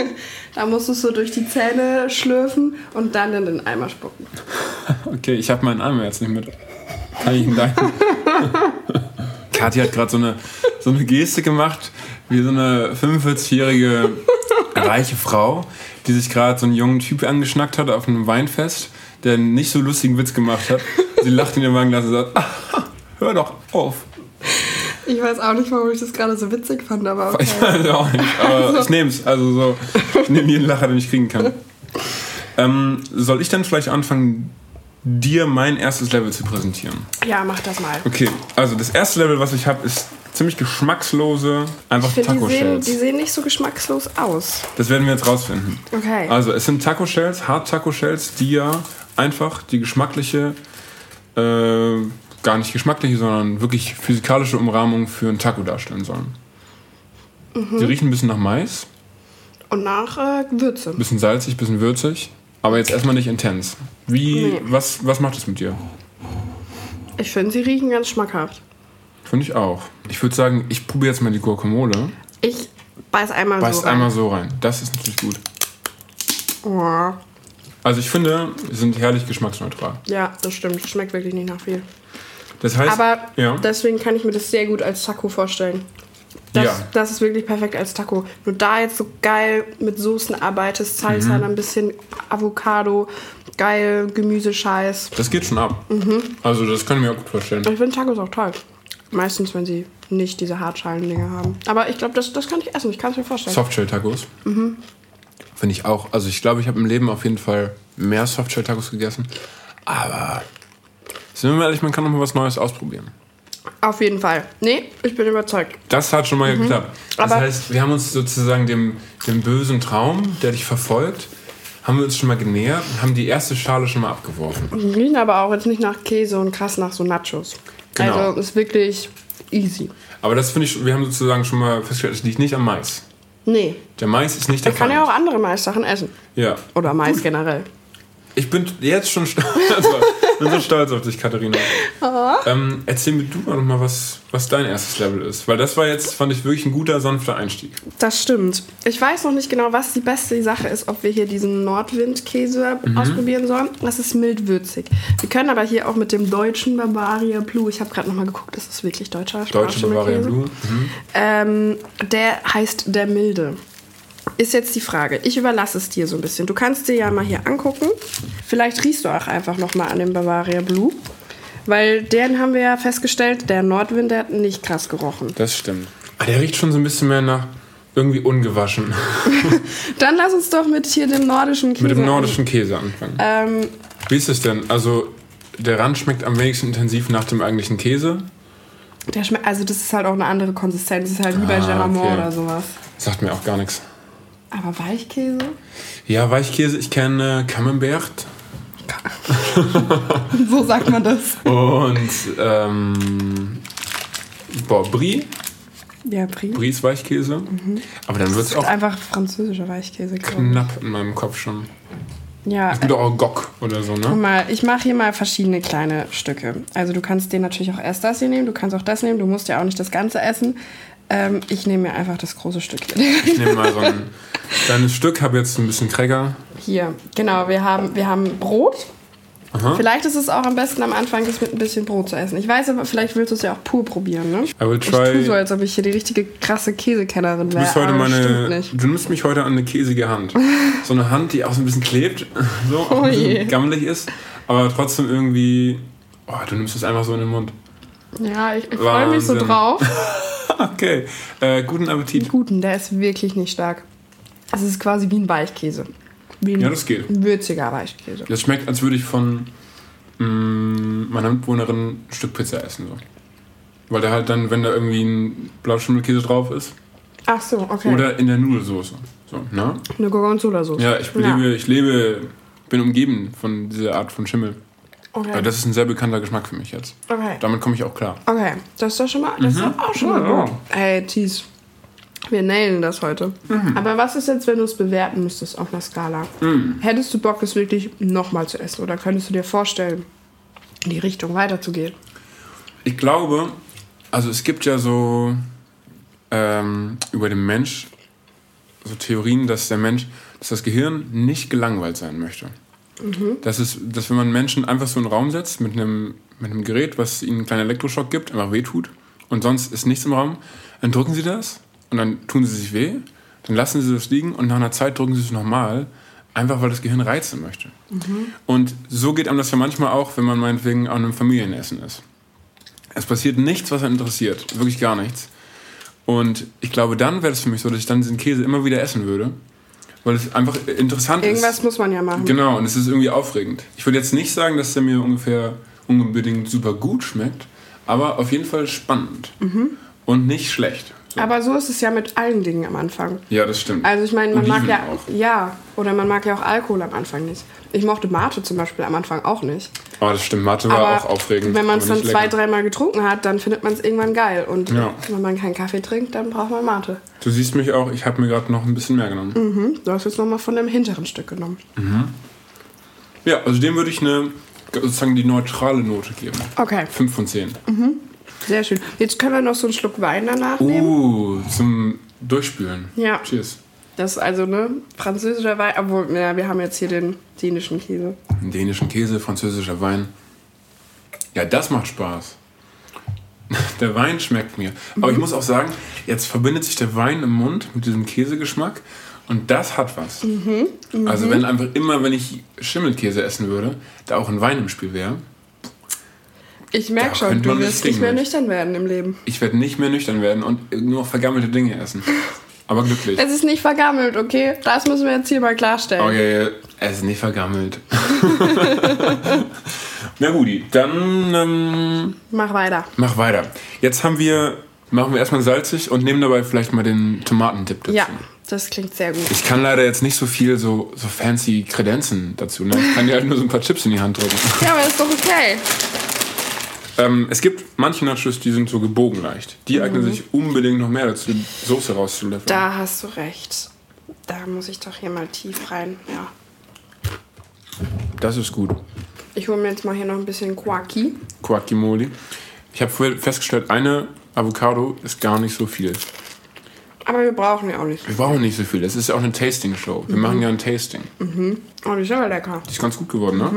da musst du es so durch die Zähne schlürfen und dann in den Eimer spucken. Okay, ich habe meinen Arm jetzt nicht mit. Kann ich ihn deinen? Kathi hat gerade so eine, so eine Geste gemacht, wie so eine 45-jährige reiche Frau, die sich gerade so einen jungen Typ angeschnackt hat auf einem Weinfest, der einen nicht so lustigen Witz gemacht hat. Sie lacht in ihr Weinglas und sagt, ah, hör doch auf. Ich weiß auch nicht, warum ich das gerade so witzig fand, aber okay. Ich weiß auch nicht, aber ich nehme es. Also so, ich nehme jeden Lacher, den ich kriegen kann. Ähm, soll ich dann vielleicht anfangen, dir mein erstes Level zu präsentieren? Ja, mach das mal. Okay, also das erste Level, was ich habe, ist ziemlich geschmackslose, einfach Ich finde, die sehen, Taco-Shells. die sehen nicht so geschmackslos aus. Das werden wir jetzt rausfinden. Okay. Also es sind Taco-Shells, Hard-Taco-Shells, die ja einfach die geschmackliche, äh, gar nicht geschmackliche, sondern wirklich physikalische Umrahmung für einen Taco darstellen sollen. Mhm. Die riechen ein bisschen nach Mais, Und nach äh, Würze. bisschen salzig, bisschen würzig, aber jetzt erstmal nicht intens. Wie, Nee. was, was macht es mit dir? Ich finde, sie riechen ganz schmackhaft. Finde ich auch. Ich würde sagen, ich probiere jetzt mal die Guacamole. Ich beiß einmal Beißt so rein. einmal so rein. Das ist natürlich gut. Oh. Also ich finde, sie sind herrlich geschmacksneutral. Ja, das stimmt. Schmeckt wirklich nicht nach viel. Das heißt, Aber ja, deswegen kann ich mir das sehr gut als Taco vorstellen. Das, Ja. das ist wirklich perfekt als Taco. Nur da jetzt so geil mit Soßen arbeitest, Salsa, Mhm. dann ein bisschen Avocado, geil Gemüsescheiß. das geht schon ab. Mhm. Also das kann ich mir auch gut vorstellen. Ich finde Tacos auch toll. Meistens, wenn sie nicht diese Hartschalen-Dinge haben. Aber ich glaube, das, das kann ich essen. Ich kann es mir vorstellen. Softshell-Tacos. Mhm. Finde ich auch. Also ich glaube, ich habe im Leben auf jeden Fall mehr Softshell-Tacos gegessen. Aber sind wir mal ehrlich, man kann noch mal was Neues ausprobieren. Auf jeden Fall. Nee, ich bin überzeugt. Das hat schon mal geklappt. Das Mhm. Aber- heißt, wir haben uns sozusagen dem, dem bösen Traum, der dich verfolgt, haben wir uns schon mal genähert und haben die erste Schale schon mal abgeworfen. Riechen aber auch jetzt nicht nach Käse und krass nach so Nachos. Genau. Also ist wirklich easy. Aber das finde ich, wir haben sozusagen schon mal festgestellt, es liegt nicht am Mais. Nee, Der Mais ist nicht der man kann ja auch andere Maissachen essen. Ja. Oder Mais generell. Ich bin jetzt schon stolz, also, bin so stolz auf dich, Katharina. Ähm, erzähl mir du doch mal, was, was dein erstes Level ist. Weil das war jetzt, fand ich, wirklich ein guter, sanfter Einstieg. Das stimmt. Ich weiß noch nicht genau, was die beste Sache ist, ob wir hier diesen Nordwind-Käse Mhm. ausprobieren sollen. Das ist mild-würzig. Wir können aber hier auch mit dem deutschen Bavaria Blue, ich habe gerade noch mal geguckt, das ist wirklich deutscher Deutsche Bavaria. Blue. Mhm. Ähm, der heißt der Milde. Ist jetzt die Frage. Ich überlasse es dir so ein bisschen. Du kannst dir ja mal hier angucken. Vielleicht riechst du auch einfach noch mal an dem Bavaria Blue. Weil den haben wir ja festgestellt, der Nordwind, der hat nicht krass gerochen. Das stimmt. Ah, der riecht schon so ein bisschen mehr nach irgendwie ungewaschen. Dann lass uns doch mit hier dem nordischen Käse Mit dem nordischen Käse anfangen. Ähm, Wie ist es denn? Also, der Rand schmeckt am wenigsten intensiv nach dem eigentlichen Käse. der schmeckt, also das ist halt auch eine andere Konsistenz. Das ist halt wie bei Ah, Geramont okay. oder sowas. Sagt mir auch gar nichts. Aber Weichkäse? Ja, Weichkäse, ich kenne Camembert So sagt man das. und ähm, boah, Brie. Ja, Brie. Brie ist Weichkäse. Aber dann wird es auch Einfach französischer Weichkäse. knapp in meinem Kopf schon. Ja, Es gibt auch Gok oder so, Guck ne? mal, ich mache hier mal verschiedene kleine Stücke. Also du kannst den natürlich auch erst das hier nehmen, du kannst auch das nehmen, du musst ja auch nicht das Ganze essen. Ähm, ich nehme mir einfach das große Stück hier. Ich nehme mal so ein kleines Stück, habe jetzt ein bisschen Cracker. Hier, genau, wir haben, wir haben Brot. Aha. Vielleicht ist es auch am besten am Anfang, das mit ein bisschen Brot zu essen. Ich weiß aber, vielleicht willst du es ja auch pur probieren, ne? I will Ich tue try. so, als ob ich hier die richtige krasse Käsekennerin Du wäre. bist heute meine. Du nimmst mich heute an eine käsige Hand. So eine Hand, die auch so ein bisschen klebt, so auch Oh ein bisschen je. gammelig ist, aber trotzdem irgendwie. Oh, du nimmst es einfach so in den Mund. Ja, ich, ich freue mich so drauf. Okay, äh, guten Appetit. Guten, der ist wirklich nicht stark. Es ist quasi wie ein Weichkäse. Wie ein Ja, das geht. würziger Weichkäse. Das schmeckt, als würde ich von mm, meiner Mitbewohnerin ein Stück Pizza essen. So. Weil da halt dann, wenn da irgendwie ein Blauschimmelkäse drauf ist, Ach so, okay. oder in der Nudelsoße. So, ne? Eine Gorgonzola-Soße. Ja, ich lebe, ich lebe, bin umgeben von dieser Art von Schimmel. Okay. Aber das ist ein sehr bekannter Geschmack für mich jetzt. okay. Damit komme ich auch klar. Okay, das ist doch schon mal, das ist doch auch schon mal Mhm. Ja, gut. Ey, Thies, wir nailen das heute. Mhm. Aber was ist jetzt, wenn du es bewerten müsstest auf einer Skala? Mhm. Hättest du Bock, es wirklich nochmal zu essen? Oder könntest du dir vorstellen, in die Richtung weiterzugehen? Ich glaube, also es gibt ja so ähm, über den Mensch so Theorien, dass der Mensch, dass das Gehirn nicht gelangweilt sein möchte. Das ist, dass wenn man Menschen einfach so in einen Raum setzt mit einem, mit einem Gerät, was ihnen einen kleinen Elektroschock gibt, einfach wehtut und sonst ist nichts im Raum, dann drücken sie das und dann tun sie sich weh, dann lassen sie das liegen und nach einer Zeit drücken sie es nochmal, einfach weil das Gehirn reizen möchte. Und so geht einem das ja manchmal auch, wenn man meinetwegen an einem Familienessen ist. Es passiert nichts, was einen interessiert. Wirklich gar nichts. Und ich glaube, dann wäre es für mich so, dass ich dann diesen Käse immer wieder essen würde. Weil es einfach interessant Irgendwas ist. muss man ja machen. Genau, und es ist irgendwie aufregend. Ich würde jetzt nicht sagen, dass der mir ungefähr unbedingt super gut schmeckt, aber auf jeden Fall spannend. Mhm. Und nicht schlecht. So. Aber so ist es ja mit allen Dingen am Anfang. Ja, das stimmt. Also ich meine, man mag Oliven ja auch. ja oder man mag ja auch Alkohol am Anfang nicht. Ich mochte Mate zum Beispiel am Anfang auch nicht. Oh, das stimmt. Mathe war Aber auch aufregend. wenn man es dann zwei, dreimal getrunken hat, dann findet man es irgendwann geil. Und Ja. wenn man keinen Kaffee trinkt, dann braucht man Mate. Du siehst mich auch, ich habe mir gerade noch ein bisschen mehr genommen. Mhm. Du hast jetzt nochmal von dem hinteren Stück genommen. Ja, also dem würde ich eine, sozusagen die neutrale Note geben. Okay, 5 von 10. sehr schön. Jetzt können wir noch so einen Schluck Wein danach nehmen. Uh, zum Durchspülen. Ja. Cheers. Das ist also ne französischer Wein, obwohl ja, wir haben jetzt hier den dänischen Käse. Einen dänischen Käse, französischer Wein. Ja, das macht Spaß. Der Wein schmeckt mir. Aber ich muss auch sagen, jetzt verbindet sich der Wein im Mund mit diesem Käsegeschmack und das hat was. Also wenn einfach immer, wenn ich Schimmelkäse essen würde, da auch ein Wein im Spiel wäre, Ich merke schon, du wirst nicht mehr nüchtern werden im Leben. ich werde nicht mehr nüchtern werden und nur vergammelte Dinge essen. Aber glücklich. Es ist nicht vergammelt, okay? Das müssen wir jetzt hier mal klarstellen. Oh ja, ja, er ist nicht vergammelt. Na gut, dann ähm, Mach weiter. mach weiter. Jetzt haben wir, machen wir erstmal salzig und nehmen dabei vielleicht mal den Tomatendip dazu. Ja, das klingt sehr gut. Ich kann leider jetzt nicht so viel so, so fancy Kredenzen dazu. Ne? Ich kann dir halt nur so ein paar Chips in die Hand drücken. Ja, aber ist doch okay. Ähm, es gibt manche Nachos, die sind so gebogen leicht. Die eignen sich unbedingt noch mehr dazu, Soße rauszulöffeln. Da hast du recht. Da muss ich doch hier mal tief rein. Ja. Das ist gut. Ich hole mir jetzt mal hier noch ein bisschen Quaki. Guacamole. Ich habe vorher festgestellt, eine Avocado ist gar nicht so viel. Aber wir brauchen ja auch nicht. Wir brauchen nicht so viel. Das ist ja auch eine Tasting-Show. Wir machen ja ein Tasting. Oh, die ist aber lecker. Die ist ganz gut geworden, ne?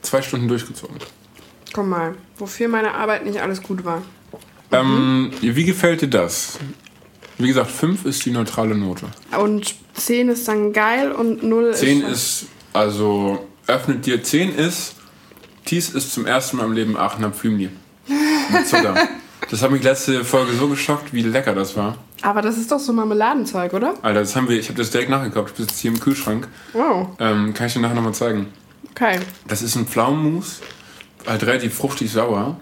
Zwei Stunden durchgezogen. Komm mal, wofür meine Arbeit nicht alles gut war. Ähm, wie gefällt dir das? Wie gesagt, 5 ist die neutrale Note. Und 10 ist dann geil und 0 10 ist. ist, also, öffnet dir. 10 ist, Thies ist zum ersten Mal im Leben Aachener Pflümli. Mit Zucker. Das hat mich letzte Folge so geschockt, wie lecker das war. Aber das ist doch so Marmeladenzeug, oder? Alter, das haben wir, ich habe das direkt nachgekauft. Ich bin jetzt hier im Kühlschrank. Wow. Ähm, kann ich dir nachher nochmal zeigen. Okay. Das ist ein Pflaumenmus, halt relativ fruchtig sauer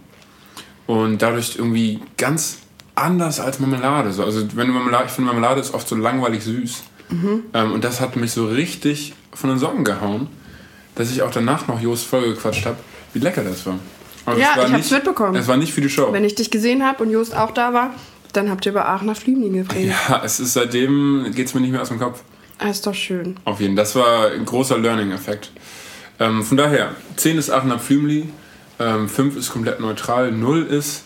und dadurch irgendwie ganz anders als Marmelade. So, Also wenn du Marmelade, ich finde Marmelade ist oft so langweilig süß. Ähm, und das hat mich so richtig von den Socken gehauen, dass ich auch danach noch Jost vollgequatscht habe, wie lecker das war. Aber Ja, es war ich hab's nicht- mitbekommen. Es war nicht für die Show. Wenn ich dich gesehen habe und Jost auch da war, dann habt ihr über Aachener Flügel geredet. ja, es ist seitdem geht's mir nicht mehr aus dem Kopf. Das ist doch schön. Auf jeden Fall. Das war ein großer Learning-Effekt. Ähm, von daher, 10 ist 8 nach Flümli, ähm, 5 ist komplett neutral, 0 ist,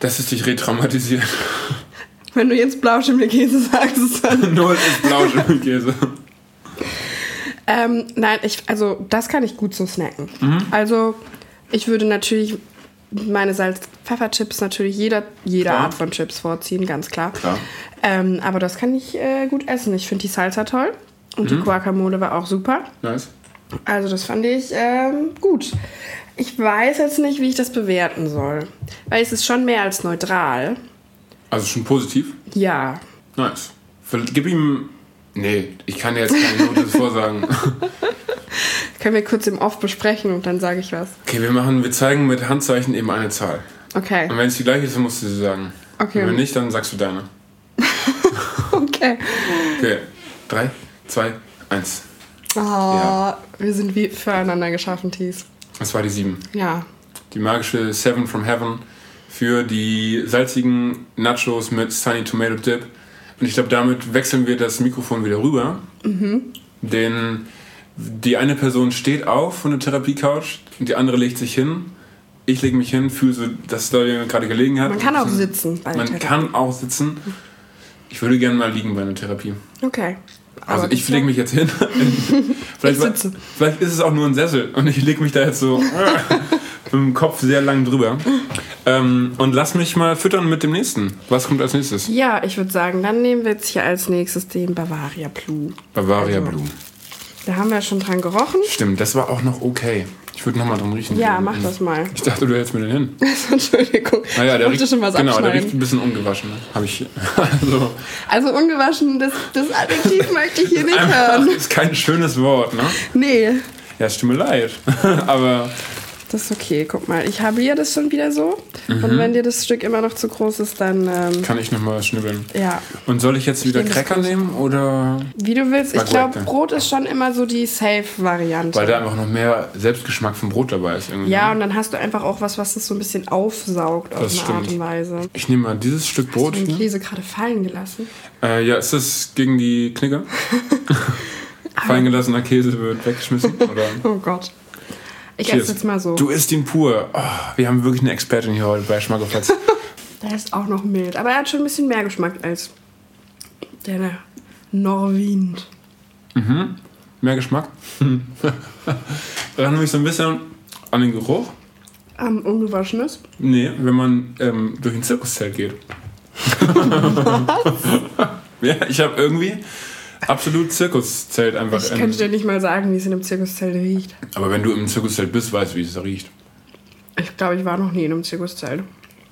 dass es dich retraumatisiert. Wenn du jetzt Blauschimmelkäse sagst, dann. 0 ist Blauschimmelkäse. Ähm, nein, ich, also das kann ich gut so snacken. Also ich würde natürlich meine Salz-Pfeffer-Chips natürlich jeder, jeder Klar. Art von Chips vorziehen, ganz klar. Klar. Ähm, aber das kann ich äh, gut essen. Ich finde die Salsa toll und die Guacamole war auch super. Nice. Also das fand ich ähm, gut. Ich weiß jetzt nicht, wie ich das bewerten soll. Weil es ist schon mehr als neutral. Also schon positiv. Ja. Nice. Gib ihm. Nee, ich kann dir jetzt keine Note vorsagen. Können wir kurz im Off besprechen und dann sage ich was. Okay, wir machen, wir zeigen mit Handzeichen eben eine Zahl. Okay. Und wenn es die gleiche ist, dann musst du sie sagen. Okay. Und wenn nicht, dann sagst du deine. Okay. Okay. Drei, zwei, eins. Oh, Ja. wir sind wie füreinander geschaffen, Thies. Das war die sieben. Ja. Die magische Seven from Heaven für die salzigen Nachos mit Sunny Tomato Dip. Und ich glaube, damit wechseln wir das Mikrofon wieder rüber. Denn die eine Person steht auf von der Therapiecouch und die andere legt sich hin. Ich lege mich hin, fühle so, dass da jemand gerade gelegen hat. Man kann auch sitzen bei der Man Therapie. kann auch sitzen. Ich würde gerne mal liegen bei einer Therapie. Okay. Also ich das- lege mich jetzt hin. vielleicht, Ich sitze. vielleicht ist es auch nur ein Sessel und ich lege mich da jetzt so mit dem Kopf sehr lang drüber. Ähm, und lass mich mal füttern mit dem nächsten. Was kommt als nächstes? Ja, ich würde sagen, dann nehmen wir jetzt hier als nächstes den Bavaria Blue. Bavaria Also, Blue. Da haben wir schon dran gerochen. Stimmt, das war auch noch okay. Ich würde nochmal dran riechen. Ja, mach das mal. Ich dachte, du hältst mir den hin. Entschuldigung. Naja, ich der riecht, schon was genau, der riecht abschneiden. ein bisschen ungewaschen. Habe ich. Also, Also ungewaschen, das, das Adjektiv möchte ich hier nicht einfach, hören. ist kein schönes Wort, ne? Nee, Ja, es tut mir leid. Aber das ist okay. Guck mal, ich habe hier das schon wieder so. Mhm. Und wenn dir das Stück immer noch zu groß ist, dann ähm, kann ich nochmal schnibbeln. ja, Und soll ich jetzt wieder das Cracker nehmen oder. wie du willst. Ich glaube, Brot ist schon immer so die Safe-Variante. Weil da einfach noch mehr Selbstgeschmack vom Brot dabei ist. Irgendwie. Ja, und dann hast du einfach auch was, was das so ein bisschen aufsaugt auf Das eine Art stimmt. und Weise. Ich nehme mal dieses Stück Brot Hast du den. Käse gerade fallen gelassen? Äh, ja, ist das gegen die Knicker? Fallen gelassener Käse wird weggeschmissen? Oder? Oh Gott. Ich Cheers. esse jetzt mal so. Du isst ihn pur. Oh, wir haben wirklich eine Expertin hier heute bei Schmackofatz. Der ist auch noch mild. Aber er hat schon ein bisschen mehr Geschmack als der Norwind. Mehr Geschmack. Erinnert mich so ein bisschen an den Geruch. Am ungewaschenes. Nee, wenn man ähm, durch ein Zirkuszelt geht. ja, ich habe irgendwie absolut Zirkuszelt einfach. Ich könnte dir nicht mal sagen, wie es in einem Zirkuszelt riecht. aber wenn du im Zirkuszelt bist, weißt du, wie es da riecht. Ich glaube, ich war noch nie in einem Zirkuszelt.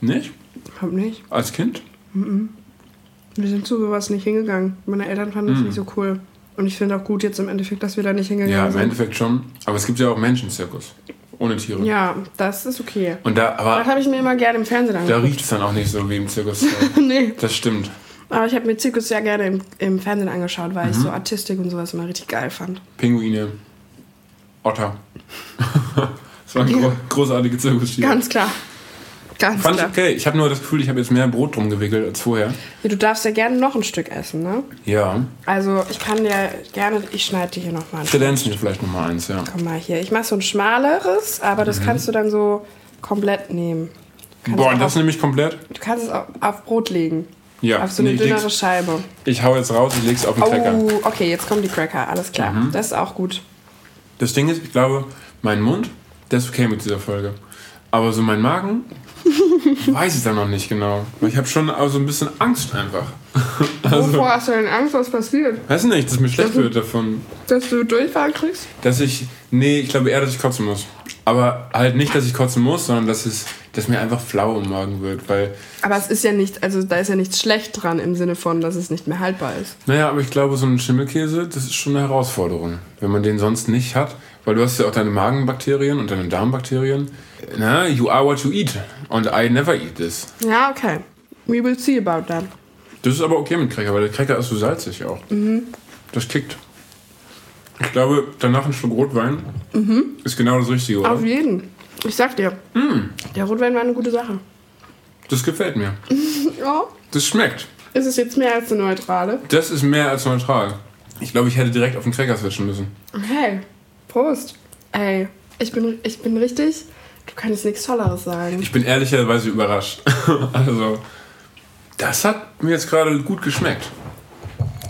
Nicht? Hab nicht. Als Kind? Wir sind zu sowas nicht hingegangen. Meine Eltern fanden das nicht so cool. Und ich finde auch gut jetzt im Endeffekt, dass wir da nicht hingegangen Hm. Ja, im sind. Endeffekt schon. Aber es gibt ja auch Menschenzirkus. Ohne Tiere. Ja, das ist okay. Und da, Das aber habe ich mir immer gerne im Fernsehen da angeguckt. riecht es dann auch nicht so wie im Zirkus. nee. Das stimmt. Aber ich habe mir Zirkus sehr gerne im, im Fernsehen angeschaut, weil ich Mhm. so Artistik und sowas immer richtig geil fand. Pinguine. Otter. das waren gro großartige Zirkustiere. Ganz klar. Ganz Fand ich klar. okay. Ich habe nur das Gefühl, ich habe jetzt mehr Brot drum gewickelt als vorher. Ja, du darfst ja gerne noch ein Stück essen, ne? Ja. Also ich kann dir gerne, ich schneide dir hier nochmal ein. Kredenzen mir vielleicht nochmal eins, ja. Komm mal hier. Ich mache so ein schmaleres, aber Mhm. das kannst du dann so komplett nehmen. Kannst Boah, das auf, nehme ich komplett. du kannst es auf, auf Brot legen. Ja. Auf so nee, eine ich, dünnere Scheibe. ich hau jetzt raus, ich leg's auf den Cracker. Oh, okay, jetzt kommen die Cracker. Alles klar. Mhm. Das ist auch gut. Das Ding ist, ich glaube, mein Mund, der ist okay mit dieser Folge. Aber so mein Magen, weiß ich dann noch nicht genau. Ich habe schon so ein bisschen Angst einfach. Also, Wovor hast du denn Angst, was passiert? weiß nicht, dass mir schlecht wird davon. Dass du Durchfall kriegst? Dass ich, nee, ich glaube eher, dass ich kotzen muss. Aber halt nicht, dass ich kotzen muss, sondern dass es, dass mir einfach flau im Magen wird. Weil, Aber es ist ja nicht, also da ist ja nichts schlecht dran im Sinne von, dass es nicht mehr haltbar ist. naja, aber ich glaube, so ein Schimmelkäse, das ist schon eine Herausforderung. Wenn man den sonst nicht hat. Weil du hast ja auch deine Magenbakterien und deine Darmbakterien. Na, you are what you eat. Und I never eat this. Ja, okay. We will see about that. Das ist aber okay mit Cracker, weil der Cracker ist so salzig auch. Das kickt. Ich glaube, danach ein Schluck Rotwein ist genau das Richtige, oder? Auf jeden. Ich sag dir, der Rotwein war eine gute Sache. Das gefällt mir. Ja. Das schmeckt. Ist es jetzt mehr als eine neutrale? Das ist mehr als neutral. Ich glaube, ich hätte direkt auf den Cracker switchen müssen. Hey, Prost. Ey, ich bin, ich bin richtig. Du kannst nichts Tolleres sagen. Ich bin ehrlicherweise überrascht. also, das hat mir jetzt gerade gut geschmeckt.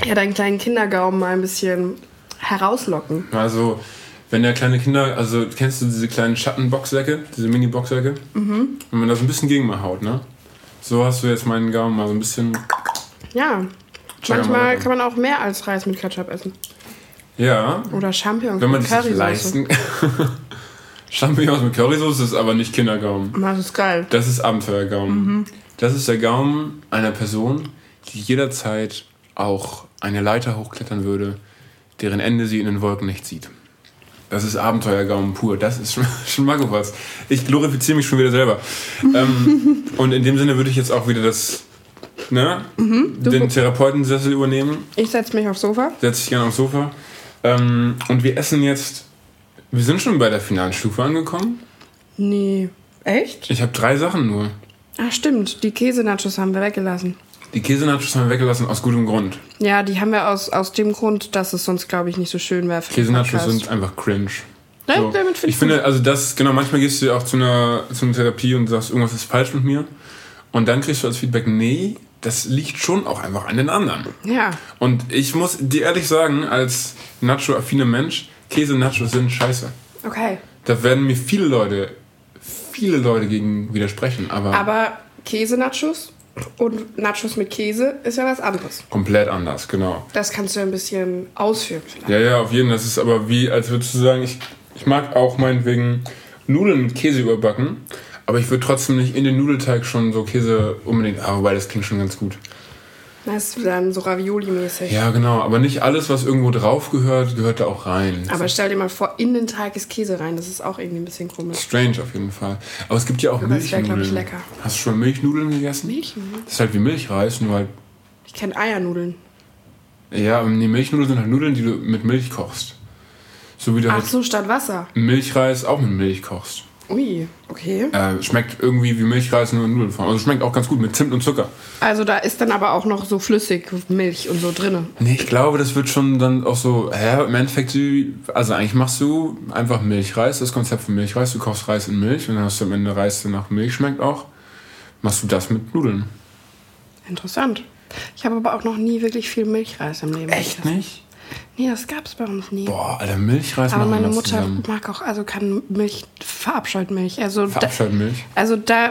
Ja, deinen kleinen Kindergaumen mal ein bisschen herauslocken. Also, wenn der kleine Kinder, also kennst du diese kleinen Schattenboxsäcke, diese Mini-Boxsäcke? Mhm. Wenn man da so ein bisschen gegen mal haut, ne? So hast du jetzt meinen Gaumen mal so ein bisschen. Ja. Manchmal kann man auch mehr als Reis mit Ketchup essen. Ja, Oder Champignons wenn man mit das Currysoße. leisten. Champignons mit Currysoße ist aber nicht Kindergaumen. Das ist geil. Das ist Abenteuergaumen. Das ist der Gaumen einer Person, die jederzeit auch eine Leiter hochklettern würde, deren Ende sie in den Wolken nicht sieht. Das ist Abenteuergaumen pur. Das ist schon, schon mal was. Ich glorifiziere mich schon wieder selber. ähm, und in dem Sinne würde ich jetzt auch wieder das, ne, den Therapeutensessel übernehmen. Ich setze mich aufs Sofa. Setze ich gerne aufs Sofa. Ähm, und wir essen jetzt. Wir sind schon bei der finalen Stufe angekommen. Nee. Echt? Ich habe drei Sachen nur. Ah, stimmt. Die Käsenachos haben wir weggelassen. Die Käsenachos haben wir weggelassen aus gutem Grund. Ja, die haben wir aus, aus dem Grund, dass es sonst, glaube ich, nicht so schön wäre. Käsenachos sind einfach cringe. Nein, So. damit finde Ich finde, also das, genau, manchmal gehst du ja auch zu einer, zu einer Therapie und sagst, irgendwas ist falsch mit mir. Und dann kriegst du als Feedback, nee, das liegt schon auch einfach an den anderen. Ja. Und ich muss dir ehrlich sagen, als Nacho-affiner Mensch, Käse-Nachos sind scheiße. Okay. Da werden mir viele Leute, viele Leute gegen widersprechen, aber, Aber Käsenachos und Nachos mit Käse ist ja was anderes. komplett anders, genau. Das kannst du ein bisschen ausführen vielleicht. Ja, ja, auf jeden Fall. Das ist aber wie, als würdest du sagen, ich, ich mag auch meinetwegen Nudeln mit Käse überbacken, aber ich würde trotzdem nicht in den Nudelteig schon so Käse unbedingt, ah, wobei das klingt schon ganz gut. Das ist dann so Ravioli-mäßig. Ja, genau, aber nicht alles, was irgendwo drauf gehört, gehört da auch rein. Aber stell dir mal vor, in den Teig ist Käse rein. Das ist auch irgendwie ein bisschen komisch. Strange auf jeden Fall. Aber es gibt ja auch Aber es wär, Milchnudeln. glaub ich, lecker. Hast du schon mal Milchnudeln gegessen? Milchnudeln? Das ist halt wie Milchreis, nur halt. Ich kenne Eiernudeln. Ja, die Milchnudeln sind halt Nudeln, die du mit Milch kochst. So wie du Ach halt so, statt Wasser. Milchreis auch mit Milch kochst. Ui, okay. Äh, schmeckt irgendwie wie Milchreis nur in Nudelnform. Also schmeckt auch ganz gut mit Zimt und Zucker. Also da ist dann aber auch noch so flüssig Milch und so drinne. Nee, ich glaube, das wird schon dann auch so, hä, im Endeffekt, also eigentlich machst du einfach Milchreis, das Konzept von Milchreis, du kochst Reis in Milch und dann hast du am Ende Reis, der nach Milch schmeckt auch. Machst du das mit Nudeln. Interessant. Ich habe aber auch noch nie wirklich viel Milchreis im Leben Echt gegessen. nicht? Nee, das gab's bei uns nie. Boah, Alter, Milchreis aber meine Mutter zusammen. mag auch, also kann Milch, verabscheut Milch. Also da, Verabscheut-Milch. also da,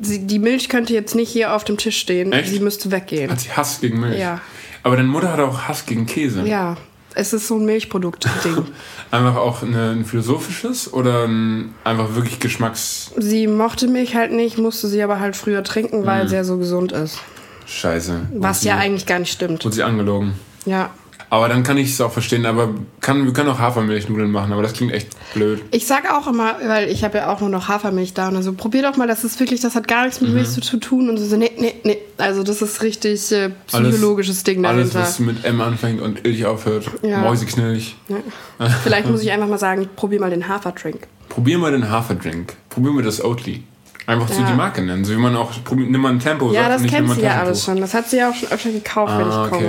sie, die Milch könnte jetzt nicht hier auf dem Tisch stehen. Echt? Sie müsste weggehen. Hat sie Hass gegen Milch? Ja. Aber deine Mutter hat auch Hass gegen Käse. Ja, es ist so ein Milchprodukt-Ding. Einfach auch eine, ein philosophisches oder ein einfach wirklich Geschmacks... sie mochte Milch halt nicht, musste sie aber halt früher trinken, Mhm. weil sie ja so gesund ist. Scheiße. Was Wurde ja sie- eigentlich gar nicht stimmt. Wurde sie angelogen. Ja. Aber dann kann ich es auch verstehen, aber kann, wir können auch Hafermilchnudeln machen, aber das klingt echt blöd. Ich sag auch immer, weil ich habe ja auch nur noch Hafermilch da und also probier doch mal, das ist wirklich, das hat gar nichts mit Mhm. Milch zu zu tun und so, so nee, nee, nee. Also das ist richtig äh, psychologisches Ding Alles, dahinter. was mit M anfängt und Ilch aufhört. Ja. Mäuseknilch. Ja. Vielleicht muss ich einfach mal sagen, probier mal den Haferdrink. Probier mal den Haferdrink. Probier mal das Oatly. Einfach so Ja. die Marke nennen. So wie man auch, nimm mal ein Tempo. Ja, das mal sie ja alles schon. Das hat sie ja auch schon öfter gekauft, wenn Ah, ich okay.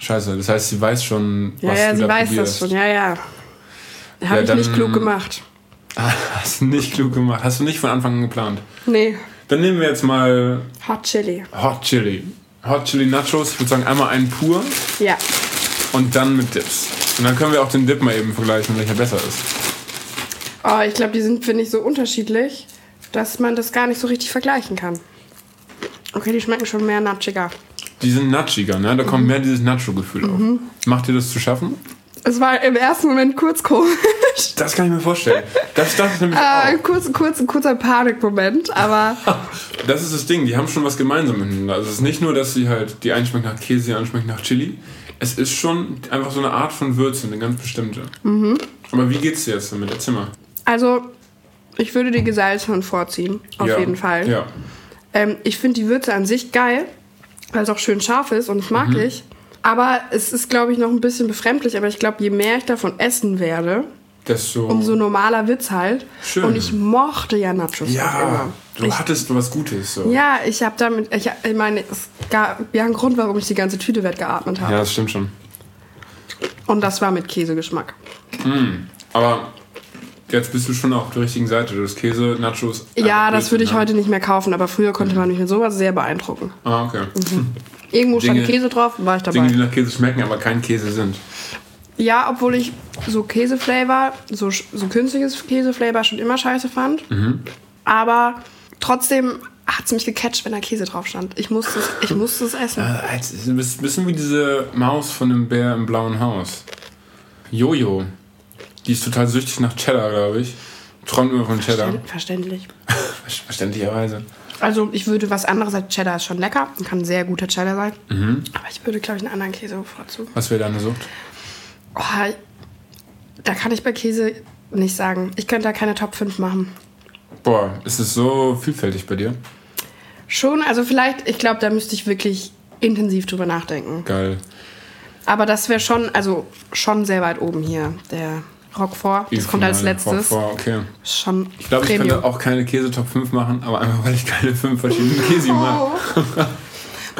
Scheiße, das heißt, sie weiß schon, Ja, was ja, du sie da weiß probierst. das schon. Ja, ja. Habe Ja, ich nicht klug gemacht. Hast du nicht klug gemacht. Hast du nicht von Anfang an geplant. Nee. Dann nehmen wir jetzt mal Hot Chili. Hot Chili. Hot Chili Nachos. Ich würde sagen, einmal einen pur Ja. und dann mit Dips. Und dann können wir auch den Dip mal eben vergleichen, welcher besser ist. Oh, ich glaube, die sind, finde ich, so unterschiedlich, dass man das gar nicht so richtig vergleichen kann. Okay, die schmecken schon mehr natschiger. Die sind natschiger, ne? Da kommt Mhm. mehr dieses Nacho-Gefühl auf. Macht dir das zu schaffen? Es war im ersten Moment kurz komisch. Das kann ich mir vorstellen. Das dachte ich nämlich Äh, auch. kurz, kurz, ein kurzer Panikmoment, aber Das ist das Ding, die haben schon was gemeinsam miteinander. Also es ist nicht nur, dass sie halt, die eine schmeckt nach Käse, die andere schmeckt nach Chili. Es ist schon einfach so eine Art von Würze, eine ganz bestimmte. Mhm. Aber wie geht's dir jetzt damit? Erzähl mal. also ich würde die gesalzenen vorziehen, auf ja. jeden Fall. Ja. Ähm, ich finde die Würze an sich geil, weil es auch schön scharf ist und das mag Mhm. ich. Aber es ist, glaube ich, noch ein bisschen befremdlich. Aber ich glaube, je mehr ich davon essen werde, Desto. umso normaler wird's halt. Schön. Und ich mochte ja Nachos ja, du Ich, hattest was Gutes. So. ja, ich habe damit, ich, ich meine, es gab ja einen Grund, warum ich die ganze Tüte weggeatmet habe. ja, das stimmt schon. Und das war mit Käsegeschmack. Aber jetzt bist du schon auf der richtigen Seite. Du hast Käse, Nachos. Ja, äh, das würde ich ne? heute nicht mehr kaufen, aber früher konnte man mich mit sowas sehr beeindrucken. Ah, okay. Irgendwo stand Dinge- Käse drauf, war ich dabei. Dinge, die nach Käse schmecken, aber kein Käse sind. Ja, obwohl ich so Käseflavor, so, so künstliches Käseflavor schon immer scheiße fand. Mhm. Aber trotzdem hat es mich gecatcht, wenn da Käse drauf stand. Ich musste es, ich musste es essen. Äh, ist ein bisschen wie diese Maus von dem Bär im blauen Haus. Jojo. Die ist total süchtig nach Cheddar, glaube ich. Träumt immer von Cheddar. Verständlich. Verständlicherweise. Also ich würde was anderes als Cheddar ist schon lecker kann sehr guter Cheddar sein. Mhm. Aber ich würde, glaube ich, einen anderen Käse bevorzugen. Was wäre deine Sucht? Oh, da kann ich bei Käse nicht sagen. Ich könnte da keine Top 5 machen. Boah, ist es so vielfältig bei dir? Schon, also vielleicht, ich glaube, da müsste ich wirklich intensiv drüber nachdenken. Geil. Aber das wäre schon, also schon sehr weit oben hier. Der Roquefort, das kommt als letztes. Vor, okay. Schon Ich glaube, ich könnte auch keine Käse-Top 5 machen, aber einfach, weil ich keine fünf verschiedenen Käse mag. Oh.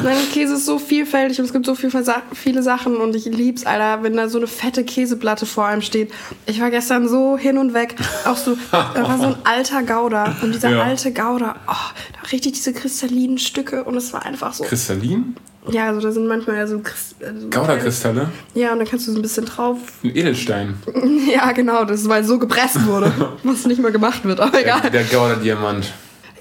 Nein, Käse ist so vielfältig und es gibt so viel, viele Sachen und ich lieb's, Alter, wenn da so eine fette Käseplatte vor einem steht. Ich war gestern so hin und weg. Auch so, da war so ein alter Gouda und dieser Ja. alte Gouda, oh, da richtig diese kristallinen Stücke und es war einfach so. Kristallin? Ja, also da sind manchmal ja so, Christ- so Gouda-Kristalle? Ja, und dann kannst du so ein bisschen drauf. Ein Edelstein. Ja, genau, das ist, weil so gepresst wurde, was nicht mehr gemacht wird, aber Der, egal. der Gouda-Diamant.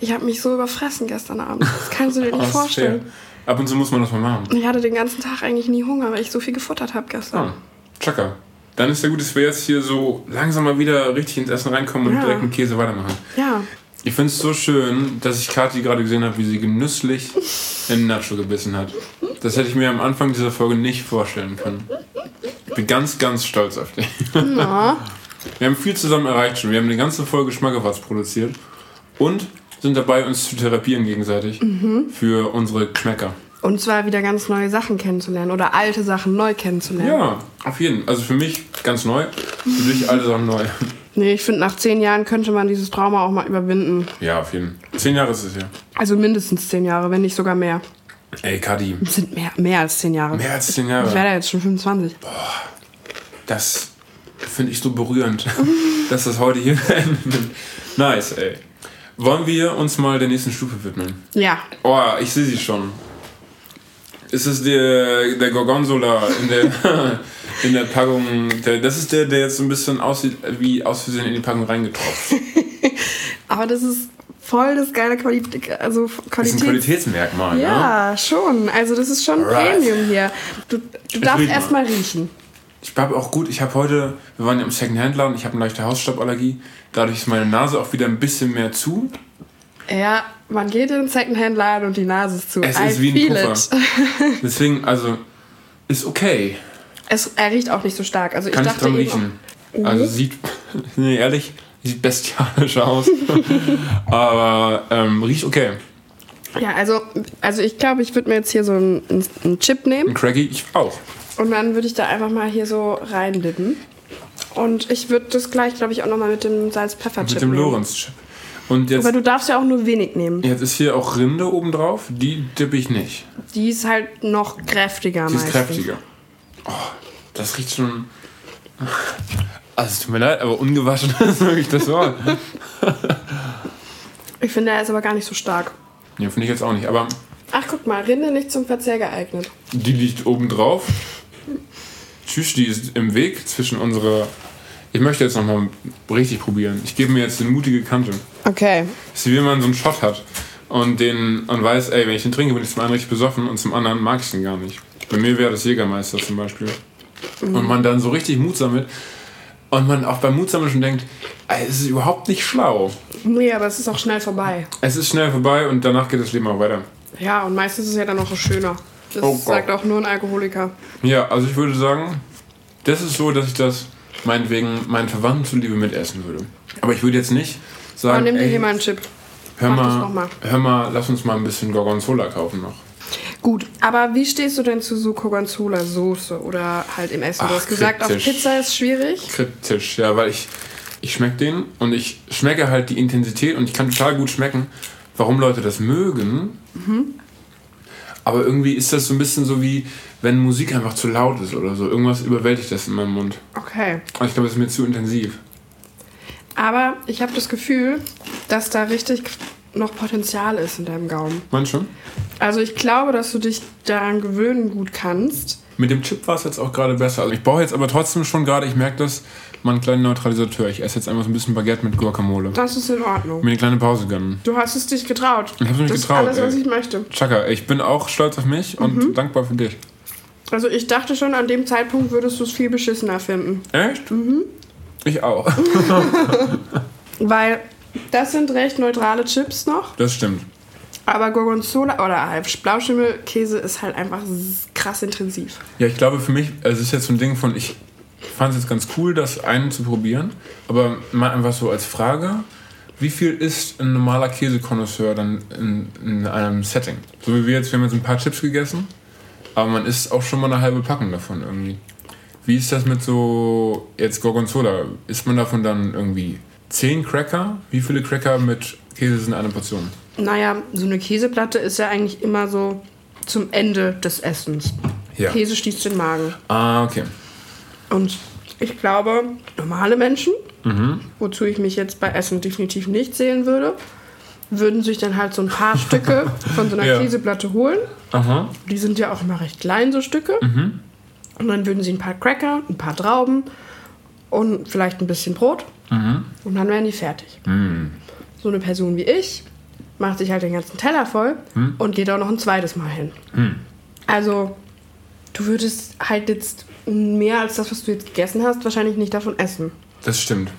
Ich habe mich so überfressen gestern Abend. Das kannst du dir Oh, nicht ist vorstellen. fair. Ab und zu muss man das mal machen. Ich hatte den ganzen Tag eigentlich nie Hunger, weil ich so viel gefuttert habe gestern. Ah, Chaka. Dann ist ja gut, dass wir jetzt hier so langsam mal wieder richtig ins Essen reinkommen und Ja. direkt mit Käse weitermachen. Ja. Ich finde es so schön, dass ich Kathi gerade gesehen habe, wie sie genüsslich in Nacho gebissen hat. Das hätte ich mir am Anfang dieser Folge nicht vorstellen können. Ich bin ganz, ganz stolz auf dich. Na, Wir haben viel zusammen erreicht schon. Wir haben eine ganze Folge Schmackefatz produziert und sind dabei, uns zu therapieren gegenseitig für unsere Geschmäcker. Und zwar wieder ganz neue Sachen kennenzulernen oder alte Sachen neu kennenzulernen. Ja, auf jeden Fall. Also für mich ganz neu, für dich alle Sachen neu. Nee, ich finde, nach zehn Jahren könnte man dieses Trauma auch mal überwinden. Ja, auf jeden Fall. Zehn Jahre ist es ja. Also mindestens zehn Jahre, wenn nicht sogar mehr. Ey, Kadi, Es sind mehr, mehr als zehn Jahre. mehr als zehn Ich Jahre. werde jetzt schon 25. Das finde ich so berührend, dass das heute hier. Nice, ey. Wollen wir uns mal der nächsten Stufe widmen? Ja. Oh, ich sehe sie schon. Ist es der, der Gorgonzola in der, in der Packung? Das ist der, der jetzt so ein bisschen aussieht wie aus Versehen in die Packung reingetropft. Aber das ist voll das geile Qualität. Also Das ist ein Qualität. Qualitätsmerkmal, ne? Ja, schon. Also das ist schon Alright. Premium hier. Du, du darfst riech mal. erst mal riechen. Ich habe auch gut, ich habe heute, wir waren ja im Secondhand-Laden, ich habe eine leichte Hausstauballergie. Dadurch ist meine Nase auch wieder ein bisschen mehr zu. Ja, man geht in den Secondhand-Laden und die Nase ist zu. Es I ist wie ein Puffer. it. Deswegen, also, ist okay. Es, er riecht auch nicht so stark. Also ich Kann ich dachte dran riechen. auch- Also sieht, nee, ehrlich, sieht bestialisch aus. Aber ähm, riecht okay. Ja, also, also ich glaube, ich würde mir jetzt hier so einen, einen Chip nehmen Ein Craggy, ich auch. und dann würde ich da einfach mal hier so reindippen. Und ich würde das gleich, glaube ich, auch nochmal mit dem Salz-Pfeffer-Chip Mit dem. Lorenz-Chip. Und jetzt, Aber du darfst ja auch nur wenig nehmen. jetzt ist hier auch Rinde oben drauf. Die dippe ich nicht. Die ist halt noch kräftiger Die ist meistens. kräftiger. Oh, das riecht schon. Also, es tut mir leid, aber ungewaschen ist wirklich das Wort. Ich finde, er ist aber gar nicht so stark. Ja, finde ich jetzt auch nicht. Aber Ach, guck mal, Rinde nicht zum Verzehr geeignet. die liegt oben drauf. Tschüss, die ist im Weg zwischen unserer. Ich möchte jetzt nochmal richtig probieren. Ich gebe mir jetzt eine mutige Kante. Okay. Das ist wie wenn man so einen Shot hat und den und weiß, ey, wenn ich den trinke, bin ich zum einen richtig besoffen und zum anderen mag ich den gar nicht. Bei mir wäre das Jägermeister zum Beispiel. Und man dann so richtig Mut sammelt und man auch beim Mut sammeln schon denkt, es ist überhaupt nicht schlau. Nee, aber es ist auch schnell vorbei. Es ist schnell vorbei und danach geht das Leben auch weiter. Ja, und meistens ist es ja dann noch so schöner. Das Oh sagt auch nur ein Alkoholiker. Ja, also ich würde sagen, das ist so, dass ich das meinetwegen meinen Verwandten zuliebe mitessen würde. Aber ich würde jetzt nicht Aber sagen, nimm dir ey, hier mal einen Chip. hör, mal, mal. hör mal, lass uns mal ein bisschen Gorgonzola kaufen noch. Gut, aber wie stehst du denn zu so Gorgonzola-Soße oder halt im Essen? du Ach, hast gesagt, auf kritisch. Pizza ist schwierig. Kritisch, ja, weil ich, ich schmecke den und ich schmecke halt die Intensität und ich kann total gut schmecken, warum Leute das mögen. Aber irgendwie ist das so ein bisschen so wie, wenn Musik einfach zu laut ist oder so. Irgendwas überwältigt das in meinem Mund. Okay. Aber ich glaube, das ist mir zu intensiv. Aber ich habe das Gefühl, dass da richtig noch Potenzial ist in deinem Gaumen. Meinst du? Also ich glaube, dass du dich daran gewöhnen gut kannst. Mit dem Chip war es jetzt auch gerade besser. Also ich brauche jetzt aber trotzdem schon gerade, ich merke das, mal einen kleinen Neutralisateur. Ich esse jetzt einfach so ein bisschen Baguette mit Guacamole. Das ist in Ordnung. Mir eine kleine Pause gönnen. Du hast es dich getraut. Ich hab's mich das getraut, ist alles, was ich möchte. Chaka, ich bin auch stolz auf mich und dankbar für dich. Also ich dachte schon, an dem Zeitpunkt würdest du es viel beschissener finden. Echt? Mhm. Ich auch. Weil das sind recht neutrale Chips noch. Das stimmt. Aber Gorgonzola oder halt Blauschimmelkäse ist halt einfach krass intensiv. Ja, ich glaube für mich, also es ist jetzt so ein Ding von, ich fand es jetzt ganz cool, das einen zu probieren, aber mal einfach so als Frage, wie viel isst ein normaler Käsekonnoisseur dann in, in einem Setting? So wie wir jetzt, wir haben jetzt ein paar Chips gegessen, aber man isst auch schon mal eine halbe Packung davon irgendwie. Wie ist das mit so, jetzt Gorgonzola, isst man davon dann irgendwie 10 Cracker? Wie viele Cracker mit Käse sind eine Portion? Naja, so eine Käseplatte ist ja eigentlich immer so zum Ende des Essens. Ja. Käse schließt den Magen. Ah, okay. Und ich glaube, normale Menschen, Mhm. wozu ich mich jetzt bei Essen definitiv nicht zählen würde, würden sich dann halt so ein paar Stücke von so einer Ja. Käseplatte holen. Aha. Die sind ja auch immer recht klein, so Stücke. Mhm. Und dann würden sie ein paar Cracker, ein paar Trauben und vielleicht ein bisschen Brot. Mhm. Und dann wären die fertig. So eine Person wie ich macht sich halt den ganzen Teller voll Mhm. und geht auch noch ein zweites Mal hin. Also, du würdest halt jetzt mehr als das, was du jetzt gegessen hast, wahrscheinlich nicht davon essen. Das stimmt.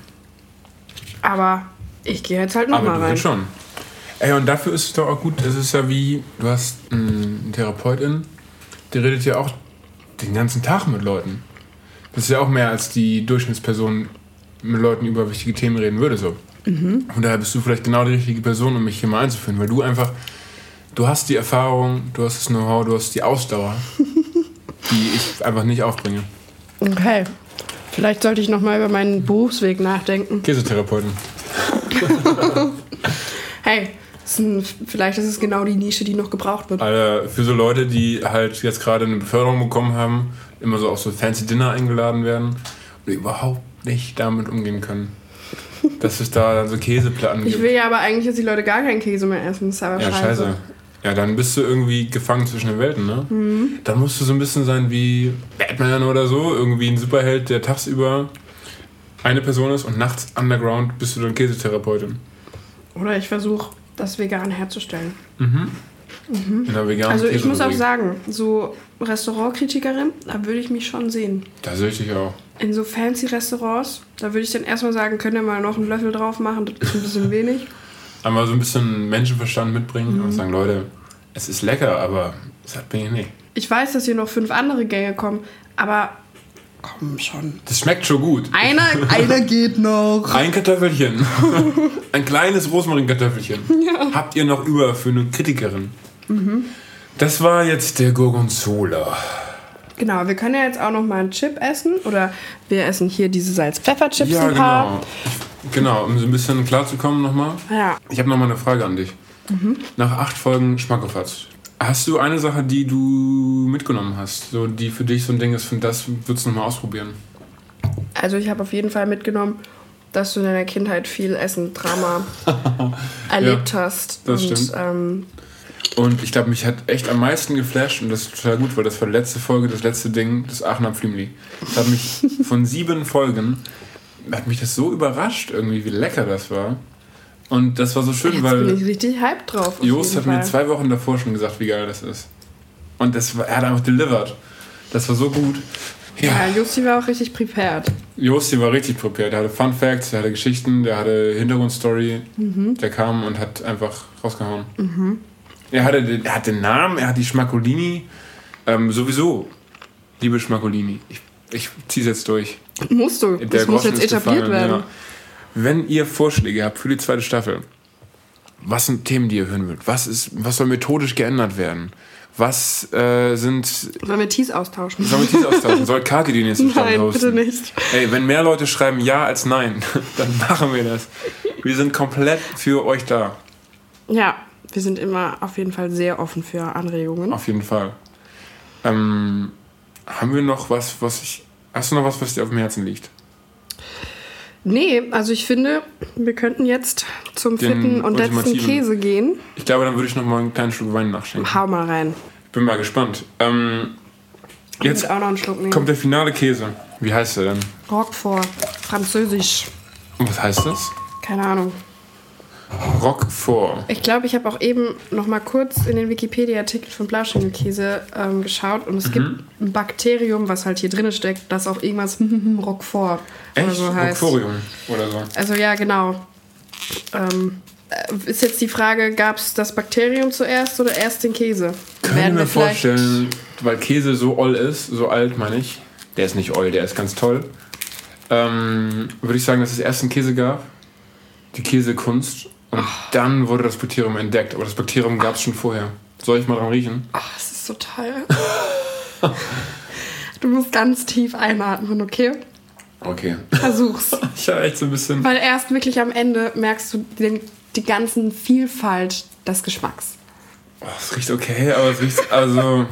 Aber ich gehe jetzt halt Aber nochmal du rein. willst schon. Ey, und dafür ist es doch auch gut, es ist ja wie, du hast einen Therapeutin, die redet ja auch den ganzen Tag mit Leuten. Das ist ja auch mehr, als die Durchschnittsperson mit Leuten über wichtige Themen reden würde. So. Mhm. Von daher bist du vielleicht genau die richtige Person, um mich hier mal einzuführen, weil du einfach, du hast die Erfahrung, du hast das Know-how, du hast die Ausdauer, die ich einfach nicht aufbringe. Okay. Vielleicht sollte ich nochmal über meinen Berufsweg nachdenken. Käsetherapeutin. Hey, ist ein, vielleicht ist es genau die Nische, die noch gebraucht wird. Alter, für so Leute, die halt jetzt gerade eine Beförderung bekommen haben, immer so auf so fancy Dinner eingeladen werden und überhaupt nicht damit umgehen können. Dass es da so Käseplatten Ich gibt. will ja aber eigentlich, dass die Leute gar keinen Käse mehr essen. Das ist aber Ja, scheiße. scheiße. Ja, dann bist du irgendwie gefangen zwischen den Welten, ne? Mhm. Dann musst du so ein bisschen sein wie Batman oder so, irgendwie ein Superheld, der tagsüber eine Person ist und nachts underground bist du dann Käsetherapeutin. Oder ich versuche, das vegan herzustellen. In der veganen Also ich muss auch sagen, so Restaurantkritikerin, da würde ich mich schon sehen. Da sehe ich dich auch. In so fancy Restaurants, da würde ich dann erstmal sagen, könnt ihr mal noch einen Löffel drauf machen, das ist ein bisschen wenig. Einmal so ein bisschen Menschenverstand mitbringen Mhm. und sagen, Leute, es ist lecker, aber satt bin ich nicht. Ich weiß, dass hier noch fünf andere Gänge kommen, aber komm schon. Das schmeckt schon gut. Einer, einer geht noch. Ein Kartoffelchen. Ein kleines Rosmarinkartoffelchen. Habt ihr noch über für eine Kritikerin? Mhm. Das war jetzt der Gorgonzola. Genau, wir können ja jetzt auch noch mal einen Chip essen. Oder wir essen hier diese Salz-Pfeffer-Chips Ja, ein paar. genau. Genau, um so ein bisschen klarzukommen nochmal. Ja. Ich habe nochmal eine Frage an dich. Mhm. Nach acht Folgen Schmackofatz, hast du eine Sache, die du mitgenommen hast, so die für dich so ein Ding ist, von das würdest du nochmal ausprobieren? Also ich habe auf jeden Fall mitgenommen, dass du in deiner Kindheit viel Essen, Drama erlebt hast. das und, stimmt. Ähm, Und ich glaube, mich hat echt am meisten geflasht und das ist total gut, weil das war die letzte Folge, das letzte Ding, das Aachener Flimli. Das hat mich von sieben Folgen, hat mich das so überrascht irgendwie, wie lecker das war. Und das war so schön, jetzt bin ich weil richtig hyped drauf. jeden hat mir Fall. zwei Wochen davor schon gesagt, wie geil das ist. Und das war, er hat einfach delivered. Das war so gut. Ja, Ja, Justi war auch richtig prepared. Josti war richtig prepared. Der hatte Fun Facts, der hatte Geschichten, der hatte Hintergrundstory. Der kam und hat einfach rausgehauen. Er, hatte, den- er hat den Namen, er hat die Schmacolini. Ähm, sowieso, liebe Schmacolini, ich, ich zieh's jetzt durch. Musst du. Der Das muss jetzt etabliert gefallen, werden. ja. Wenn ihr Vorschläge habt für die zweite Staffel, was sind Themen, die ihr hören wollt? Was, ist, was soll methodisch geändert werden? Was äh, sind. Sollen wir Tees austauschen? Sollen wir dies austauschen? Soll Kaki die nächste Staffel Nein, hosten? bitte nicht. Ey, wenn mehr Leute schreiben Ja als Nein, dann machen wir das. Wir sind komplett für euch da. Ja, wir sind immer auf jeden Fall sehr offen für Anregungen. Auf jeden Fall. Ähm, haben wir noch was, was ich. Hast du noch was, was dir auf dem Herzen liegt? Nee, also ich finde, wir könnten jetzt zum Den vierten und letzten Käse gehen. Ich glaube, dann würde ich noch mal einen kleinen Schluck Wein nachschenken. Hau mal rein. Bin mal gespannt. Ähm, Ich jetzt auch noch einen Schluck nehmen. kommt der finale Käse. Wie heißt der denn? Roquefort. Französisch. Und was heißt das? Keine Ahnung. Roquefort. Ich glaube, ich habe auch eben noch mal kurz in den Wikipedia-Artikel von Blauschimmelkäse ähm, geschaut und es Mhm. gibt ein Bakterium, was halt hier drin steckt, das auch irgendwas Roquefort oder Echt? so heißt. Roqueforium oder so. Also ja, genau. Ähm, äh, ist jetzt die Frage, gab es das Bakterium zuerst oder erst den Käse? Kann ich mir vorstellen, weil Käse so oll ist, so alt meine ich. Der ist nicht oll, der ist ganz toll. Ähm, würde ich sagen, dass es erst einen Käse gab. Die Käsekunst. Und dann wurde das Bakterium entdeckt. Aber das Bakterium gab es schon vorher. Soll ich mal dran riechen? Ach, es ist so toll. du musst ganz tief einatmen, okay? Okay. Versuch's. Ich habe echt so ein bisschen. Weil erst wirklich am Ende merkst du den, die ganzen Vielfalt des Geschmacks. Oh, es riecht okay, aber es riecht. Also.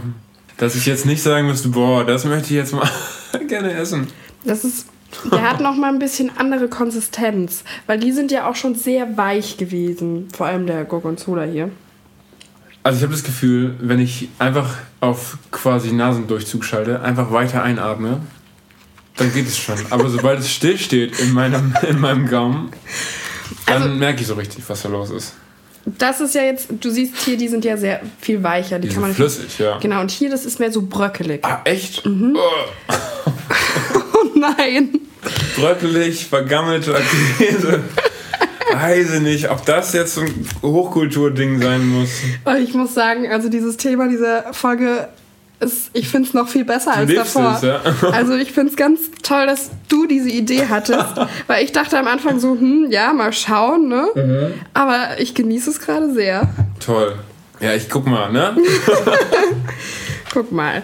Dass ich jetzt nicht sagen müsste, boah, das möchte ich jetzt mal gerne essen. Das ist. Der hat noch mal ein bisschen andere Konsistenz, weil die sind ja auch schon sehr weich gewesen. Vor allem der Gorgonzola hier. Also ich habe das Gefühl, wenn ich einfach auf quasi Nasendurchzug schalte, einfach weiter einatme, dann geht es schon. Aber sobald es stillsteht in meinem, in meinem Gaumen, dann Also- merke ich so richtig, was da los ist. Das ist ja jetzt, du siehst hier, die sind ja sehr viel weicher. Die, Die kann sind man flüssig, ja. Genau, und hier, das ist mehr so bröckelig. Ah, echt? Mhm. Oh nein! bröckelig, vergammelter Käse. Weiß ich nicht, ob das jetzt so ein Hochkulturding sein muss. Ich muss sagen, also dieses Thema dieser Folge ist, ich finde es noch viel besser Du als davor. es, ja. Also ich finde es ganz toll, dass du diese Idee hattest, weil ich dachte am Anfang so, hm, ja, mal schauen, ne? Mhm. Aber ich genieße es gerade sehr. Toll. Ja, ich guck mal, ne? Guck mal.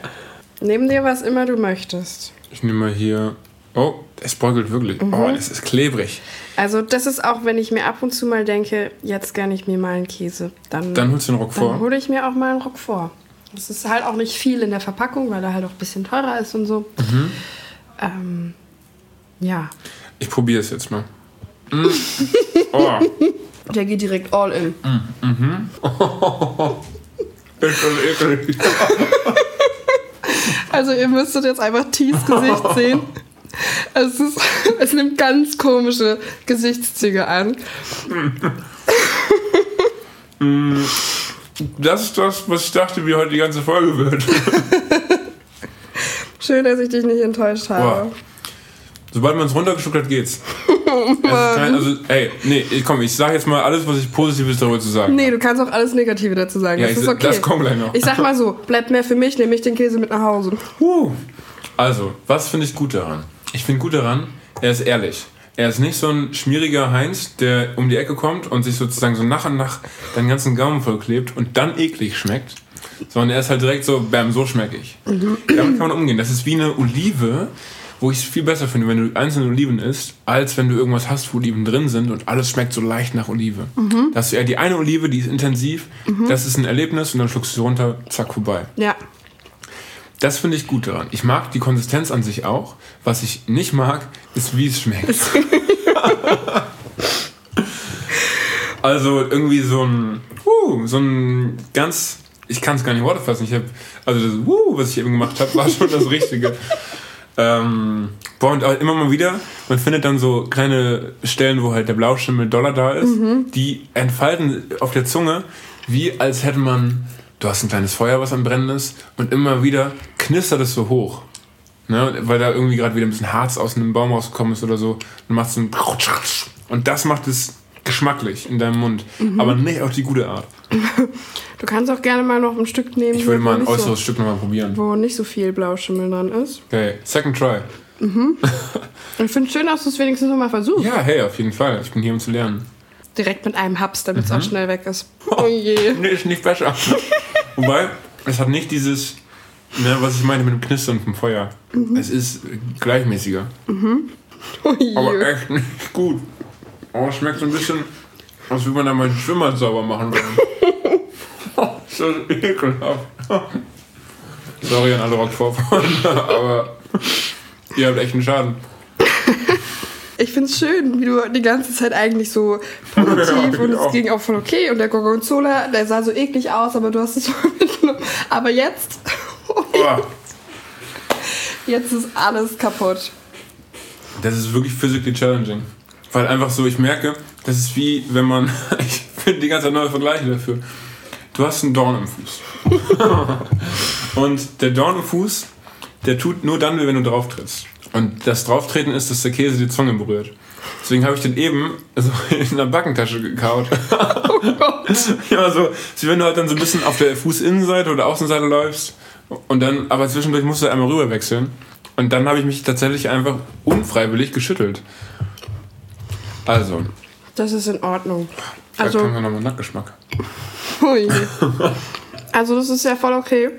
Nimm dir was immer du möchtest. Ich nehme mal hier. Oh, es beugelt wirklich. Mhm. Oh, es ist klebrig. Also das ist auch, wenn ich mir ab und zu mal denke, jetzt gönne ich mir mal einen Käse, dann, Dann holst du den Rock dann vor. hole ich mir auch mal einen Rock vor. Das ist halt auch nicht viel in der Verpackung, weil er halt auch ein bisschen teurer ist und so. Mhm. Ähm, ja, Ich probiere es jetzt mal. Mm. Oh, der geht direkt all in. ist das eklig. Also ihr müsstet jetzt einfach Tees Gesicht sehen. Es, ist, es nimmt ganz komische Gesichtszüge an. Das ist das, was ich dachte, wie heute die ganze Folge wird. Schön, dass ich dich nicht enttäuscht habe. Boah. Sobald man es runtergeschluckt hat, geht's. Ist kein, also, ey, nee, komm, ich sag jetzt mal alles, was ich Positives darüber zu sagen Nee, du kannst auch alles Negative dazu sagen. Ja, das ist okay. das kommt gleich noch. Ich sag mal so, bleibt mehr für mich, nehme ich den Käse mit nach Hause. Huh. Also, was finde ich gut daran? Ich finde gut daran, er ist ehrlich. Er ist nicht so ein schmieriger Heinz, der um die Ecke kommt und sich sozusagen so nach und nach deinen ganzen Gaumen vollklebt und dann eklig schmeckt. Sondern er ist halt direkt so, bam, so schmecke ich. Damit kann man umgehen. Das ist wie eine Olive, wo ich es viel besser finde, wenn du einzelne Oliven isst, als wenn du irgendwas hast, wo Oliven drin sind und alles schmeckt so leicht nach Olive. Da hast du eher die eine Olive, die ist intensiv, das ist ein Erlebnis und dann schluckst du sie runter, zack, vorbei. Ja. Das finde ich gut daran. Ich mag die Konsistenz an sich auch. Was ich nicht mag, ist, wie es schmeckt. also irgendwie so ein, uh, so ein ganz, ich kann es gar nicht in Worte fassen. Ich habe, also das, uh, was ich eben gemacht habe, war schon das Richtige. Ähm, boah, und auch immer mal wieder, man findet dann so kleine Stellen, wo halt der Blauschimmel doller da ist, die entfalten auf der Zunge, wie als hätte man, du hast ein kleines Feuer, was am Brennen ist, und immer wieder knistert es so hoch. Ne, weil da irgendwie gerade wieder ein bisschen Harz aus einem Baum rausgekommen ist oder so. Dann machst du ein und das macht es geschmacklich in deinem Mund. Aber nicht auf die gute Art. Du kannst auch gerne mal noch ein Stück nehmen, Ich würde mal ein äußeres so, Stück nochmal probieren. wo nicht so viel Blauschimmel dran ist. Okay, second try. Ich finde es schön, dass du es wenigstens noch mal versuchst. Ja, hey, auf jeden Fall. Ich bin hier, um zu lernen. Direkt mit einem Haps, damit es Mhm. auch schnell weg ist. Oh je. Nee, ist nicht besser. Wobei, es hat nicht dieses, ne, was ich meine mit dem Knistern vom Feuer. Es ist gleichmäßiger. Oh je. Aber echt nicht gut. Oh, es schmeckt so ein bisschen, als würde man da mal einen Schwimmer sauber machen wollen. so ekelhaft. Sorry an alle Rockvorfreunde, aber ihr habt echt einen Schaden. Ich find's schön, wie du die ganze Zeit eigentlich so positiv Ja, und es ging auch voll okay. Und der Gorgonzola, der sah so eklig aus, aber du hast es voll mitgenommen. Aber jetzt, Oh, jetzt ist alles kaputt. das ist wirklich physically challenging. Weil einfach so, ich merke, das ist wie wenn man. Ich finde die ganze Zeit neue Vergleiche dafür. Du hast einen Dorn im Fuß. Und der Dorn im Fuß, der tut nur dann weh, wenn du drauf trittst. Und das Drauftreten ist, dass der Käse die Zunge berührt. Deswegen habe ich den eben so in der Backentasche gekaut. ja, so, wie wenn du halt dann so ein bisschen auf der Fußinnenseite oder Außenseite läufst und dann, aber zwischendurch musst du einmal rüber wechseln. Und dann habe ich mich tatsächlich einfach unfreiwillig geschüttelt. Also, Das ist in Ordnung. Also, haben wir nochmal Nackgeschmack. hui. also das ist ja voll okay.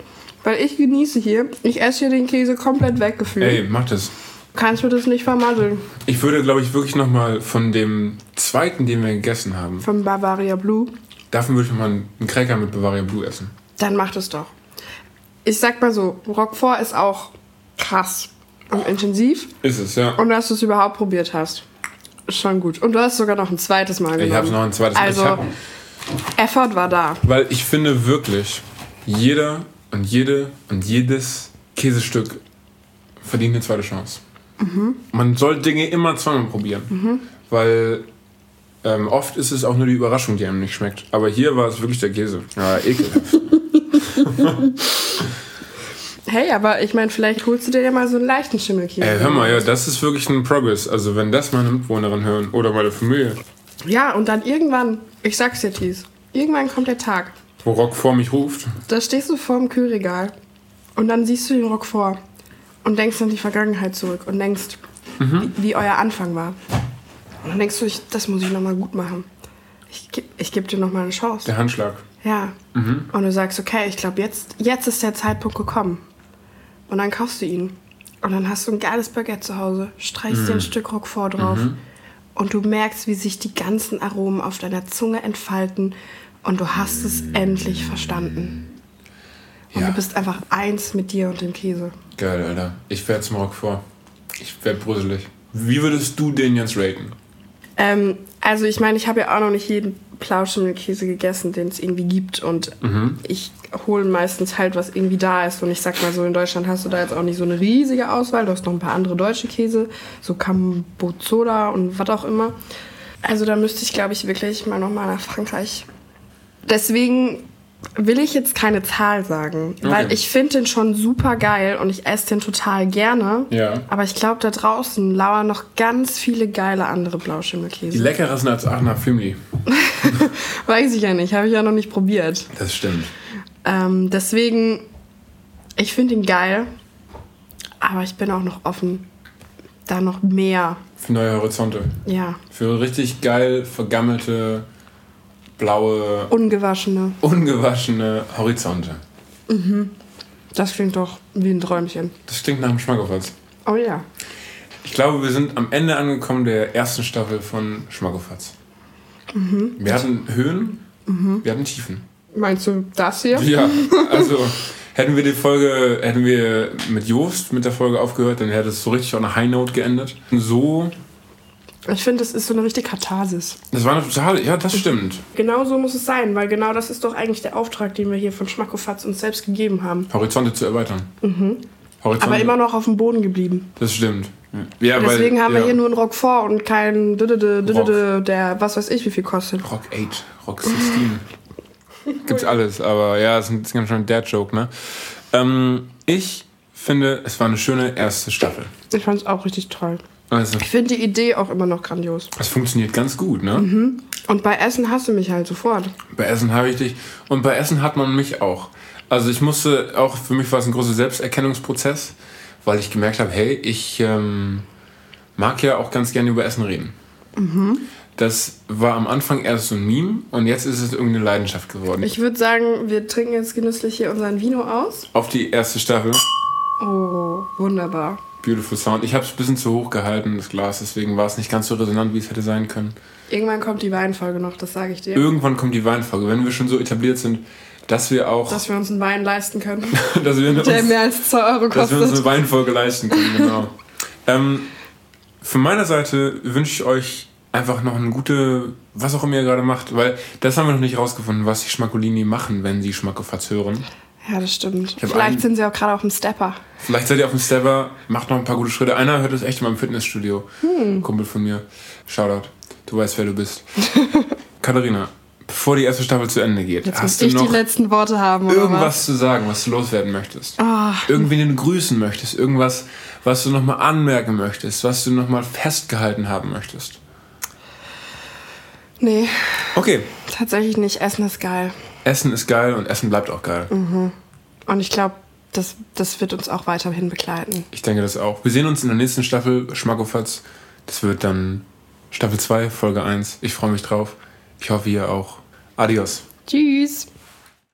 Weil ich genieße hier. Ich esse hier den Käse komplett weggefühlt. Ey, mach das. Kannst du das nicht vermasseln? Ich würde, glaube ich, wirklich nochmal von dem zweiten, den wir gegessen haben, Von Bavaria Blue. davon würde ich nochmal einen Cracker mit Bavaria Blue essen. Dann mach das doch. Ich sag mal so, Roquefort ist auch krass und intensiv. Ist es, ja. Und dass du es überhaupt probiert hast. Ist schon gut. Und du hast sogar noch ein zweites Mal genommen. Ich habe noch ein zweites Mal. Also, Effort war da. weil ich finde wirklich, jeder und jede und jedes Käsestück verdient eine zweite Chance. Man soll Dinge immer zweimal probieren. Weil ähm, oft ist es auch nur die Überraschung, die einem nicht schmeckt. Aber hier war es wirklich der Käse. Ja, ekelhaft. Hey, aber ich meine, vielleicht holst du dir ja mal so einen leichten Schimmelkäse. Ey, hör mal, ja, das ist wirklich ein Progress. Also wenn das meine Mitbewohnerin hören oder meine Familie, Ja, und dann irgendwann, ich sag's dir, Thies, irgendwann kommt der Tag. wo Rock vor mich ruft, Da stehst du vor dem Kühlregal und dann siehst du den Rock vor und denkst an die Vergangenheit zurück und denkst, wie, wie euer Anfang war. Und dann denkst du, ich, das muss ich nochmal gut machen. Ich, geb- ich gebe dir nochmal eine Chance. der Handschlag. Ja. Und du sagst, okay, ich glaube, jetzt, jetzt ist der Zeitpunkt gekommen. Und dann kaufst du ihn. Und dann hast du ein geiles Baguette zu Hause, streichst dir ein Stück Roquefort drauf. Und du merkst, wie sich die ganzen Aromen auf deiner Zunge entfalten. Und du hast es endlich verstanden. Und Ja. du bist einfach eins mit dir und dem Käse. Geil, Alter. Ich zum Rock vor. Ich werde brüsselig. Wie würdest du den jetzt raten? Ähm, also ich meine, ich habe ja auch noch nicht jeden Plauschimmelkäse gegessen, den es irgendwie gibt. Und ich hole meistens halt, was irgendwie da ist. Und ich sag mal so, in Deutschland hast du da jetzt auch nicht so eine riesige Auswahl. Du hast noch ein paar andere deutsche Käse, so Cambozola und was auch immer. Also da müsste ich, glaube ich, wirklich mal nochmal nach Frankreich. Deswegen will ich jetzt keine Zahl sagen, weil Okay. ich finde den schon super geil und ich esse den total gerne. Ja. Aber ich glaube, da draußen lauern noch ganz viele geile andere Die Blauschimmelkäse. leckerer sind als Aachener Flimli. Weiß ich ja nicht, habe ich ja noch nicht probiert. Das stimmt. Ähm, deswegen, ich finde ihn geil, aber ich bin auch noch offen, da noch mehr, Für neue Horizonte. ja, Für richtig geil vergammelte, blaue, ungewaschene. ungewaschene Horizonte. Das klingt doch wie ein Träumchen. Das klingt nach dem Schmackofatz. Oh ja. Ich glaube, wir sind am Ende angekommen der ersten Staffel von Schmackofatz. Wir hatten Höhen, wir hatten Tiefen. Meinst du das hier? Ja, also hätten wir die Folge, hätten wir mit Joost mit der Folge aufgehört, dann hätte es so richtig auf einer High Note geendet. So, Ich finde, das ist so eine richtige Katharsis. das war eine totale, ja, das stimmt. Genau so muss es sein, weil genau das ist doch eigentlich der Auftrag, den wir hier von Schmackofatz uns selbst gegeben haben. Horizonte zu erweitern. Horizonte, Aber immer noch auf dem Boden geblieben. Das stimmt. Ja, Deswegen weil, haben ja. wir hier nur einen Rock vor und keinen der was weiß ich wie viel kostet. Rock 8, Rock 16. Gibt's alles, aber ja, das ist ganz schön Dad-Joke, ne? Ähm, ich finde, es war eine schöne erste Staffel. Ich fand es auch richtig toll. Also, Ich finde die Idee auch immer noch grandios. es funktioniert ganz gut, ne? Und bei Essen hast du mich halt sofort. Bei Essen habe ich dich und bei Essen hat man mich auch. Also ich musste auch, für mich war es ein großer Selbsterkennungsprozess, weil ich gemerkt habe, hey, ich ähm, mag ja auch ganz gerne über Essen reden. Das war am Anfang erst so ein Meme und jetzt ist es irgendeine Leidenschaft geworden. Ich würde sagen, wir trinken jetzt genüsslich hier unseren Vino aus. Auf die erste Staffel. Oh, wunderbar. Beautiful Sound. Ich habe es ein bisschen zu hoch gehalten, das Glas, deswegen war es nicht ganz so resonant, wie es hätte sein können. Irgendwann kommt die Weinfolge noch, das sage ich dir. Irgendwann kommt die Weinfolge, wenn wir schon so etabliert sind. dass wir auch, Dass wir uns einen Wein leisten können, dass wir uns, der mehr als 2 Euro dass wir uns kostet. eine Weinfolge leisten können. Genau. ähm, von meiner Seite wünsche ich euch einfach noch eine gute, was auch immer ihr gerade macht, weil das haben wir noch nicht rausgefunden, was die Schmackolini machen, wenn sie Schmackofatz hören. Ja, das stimmt. Vielleicht einen- sind sie auch gerade auf dem Stepper. Vielleicht seid ihr auf dem Stepper, macht noch ein paar gute Schritte. Einer hört das echt in meinem Fitnessstudio. Hm. Kumpel von mir. Shoutout. Du weißt, wer du bist. Katharina, bevor die erste Staffel zu Ende geht, Jetzt hast du noch letzten Worte haben, irgendwas was? zu sagen, was du loswerden möchtest? Ah, Irgendwen, den du grüßen möchtest? Irgendwas, was du nochmal anmerken möchtest? Was du nochmal festgehalten haben möchtest? nee, Okay, tatsächlich nicht. Essen ist geil. Essen ist geil und Essen bleibt auch geil. Und ich glaube, das, das wird uns auch weiterhin begleiten. Ich denke das auch. Wir sehen uns in der nächsten Staffel Schmackofatz. Das wird dann Staffel 2, Folge 1. Ich freue mich drauf. Ich hoffe, ihr auch. Adios. Tschüss.